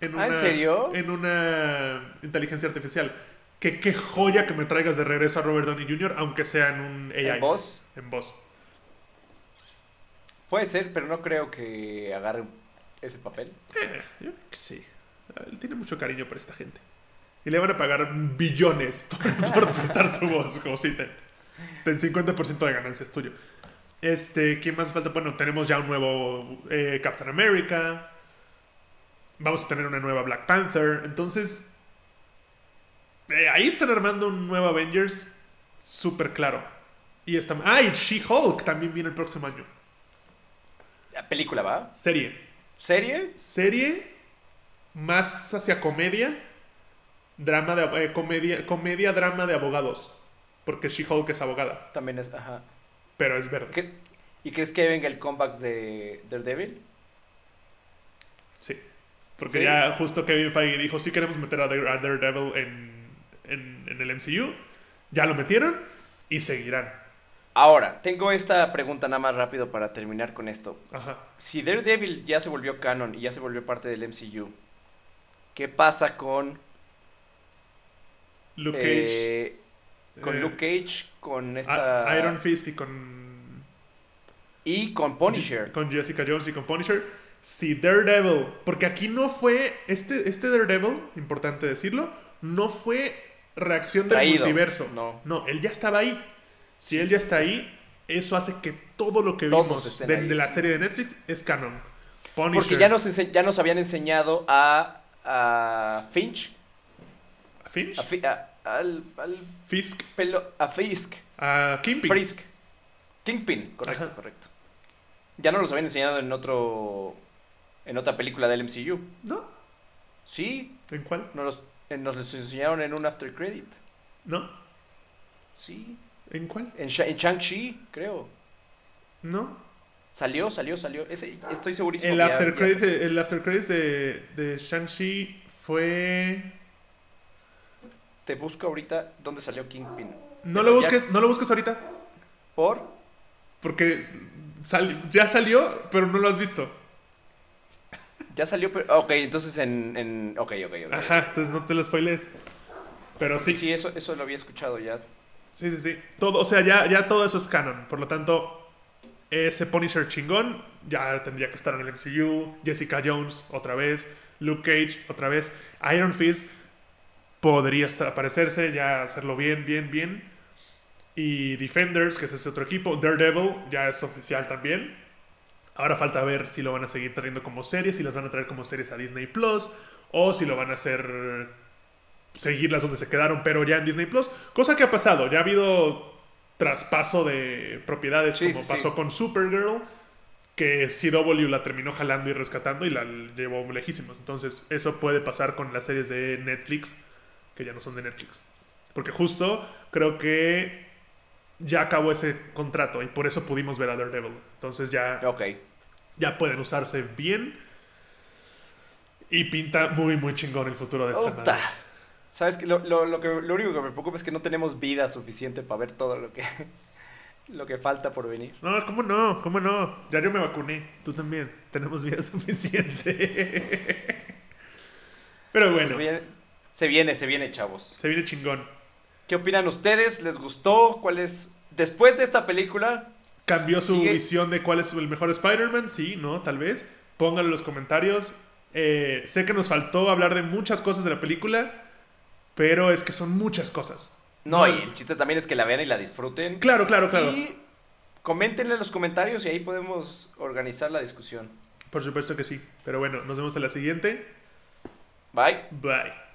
En ¿Ah, en serio? En una inteligencia artificial. Que qué joya que me traigas de regreso a Robert Downey Jr., aunque sea en un AI. ¿En voz? En voz. Puede ser, pero no creo que agarre ese papel. Eh, yo creo que sí. Él tiene mucho cariño por esta gente. Y le van a pagar billones por, por prestar su voz, como si ten, ten 50% de ganancia es tuyo. Este, ¿quién más falta? Bueno, tenemos ya un nuevo eh, Captain America. Vamos a tener una nueva Black Panther. Entonces, eh, ahí están armando un nuevo Avengers súper claro. Y está, ah, She-Hulk también viene el próximo año. Película, ¿va? Serie. ¿Serie? serie más hacia comedia, drama de eh, comedia, comedia drama de abogados, porque She-Hulk es abogada, También es, ajá. pero es verde. ¿Qué- ¿Y crees que venga el comeback de Daredevil? Sí. Porque ¿Sí? ya justo Kevin Feige dijo, sí queremos meter a Daredevil en, en, en el MCU. Ya lo metieron y seguirán. Ahora, tengo esta pregunta nada más rápido para terminar con esto. Ajá. Si Daredevil ya se volvió canon y ya se volvió parte del MCU, ¿qué pasa con, Luke Cage. eh, con eh, Luke Cage, con esta... Iron Fist y con Y con Punisher. Con Jessica Jones y con Punisher. Si Daredevil, porque aquí no fue, este, este Daredevil, importante decirlo, no fue reacción del Traído, multiverso. no. No, él ya estaba ahí. Si él ya está ahí, eso hace que todo lo que vimos de, la serie de Netflix es canon. Punisher, Porque ya nos, ya nos habían enseñado a, a Finch, a Finch, a, Fi- a- al, al Fisk, pelo, a Fisk, a Kingpin. Frisk, Kingpin, correcto, Ajá. correcto. Ya no los habían enseñado en otro. En otra película del MCU. ¿No? Sí, ¿En cuál? nos los, eh, nos los enseñaron en un after credit. ¿No? Sí. ¿En cuál? En, en Shang-Chi, creo. ¿No? Salió, salió, salió. Ese, estoy segurísimo. El after, ya credit, salió. el after credits de, de Shang-Chi fue... Te busco ahorita dónde salió Kingpin. No Pero lo ya- busques, no lo busques ahorita. ¿Por? Porque sal- ya salió, pero no lo has visto. Ya salió, pero. Ok, entonces en. en ok, ok, ok. Ajá, entonces no te lo spoilees. Pero Sí, sí, sí, eso, eso lo había escuchado ya. Sí, sí, sí. Todo, o sea, ya, ya todo eso es canon. Por lo tanto, ese Punisher chingón ya tendría que estar en el MCU. Jessica Jones, otra vez. Luke Cage, otra vez. Iron Fist podría aparecerse, ya hacerlo bien, bien, bien. Y Defenders, que es ese otro equipo. Daredevil, ya es oficial también. Ahora falta ver si lo van a seguir trayendo como series, si las van a traer como series a Disney Plus, o si lo van a hacer seguirlas donde se quedaron, pero ya en Disney Plus. Cosa que ha pasado, ya ha habido traspaso de propiedades Sí, como sí, pasó sí. con Supergirl, que CW la terminó jalando y rescatando y la llevó lejísimos. Entonces, eso puede pasar con las series de Netflix, que ya no son de Netflix. Porque justo creo que ya acabó ese contrato y por eso pudimos ver a Daredevil. Entonces ya ya pueden usarse bien. Y pinta muy, muy chingón el futuro de esta. ¿Sabes que lo, lo, lo que lo único que me preocupa es que no tenemos vida suficiente para ver todo lo que lo que falta por venir. No, ¿cómo no? ¿Cómo no? Ya yo me vacuné. Tú también. Tenemos vida suficiente. Pero Pues bueno, bien, se viene, se viene, chavos. se viene chingón. ¿Qué opinan ustedes? ¿Les gustó? ¿Cuál es después de esta película? ¿Cambió su Sigue- visión de cuál es el mejor Spider-Man? Sí, ¿no? Tal vez. Pónganlo en los comentarios. Eh, sé que nos faltó hablar de muchas cosas de la película, pero es que son muchas cosas. No, y el chiste también es que la vean y la disfruten. Claro, claro, claro. Y coméntenle en los comentarios y ahí podemos organizar la discusión. Por supuesto que sí. Pero bueno, nos vemos en la siguiente. Bye. Bye.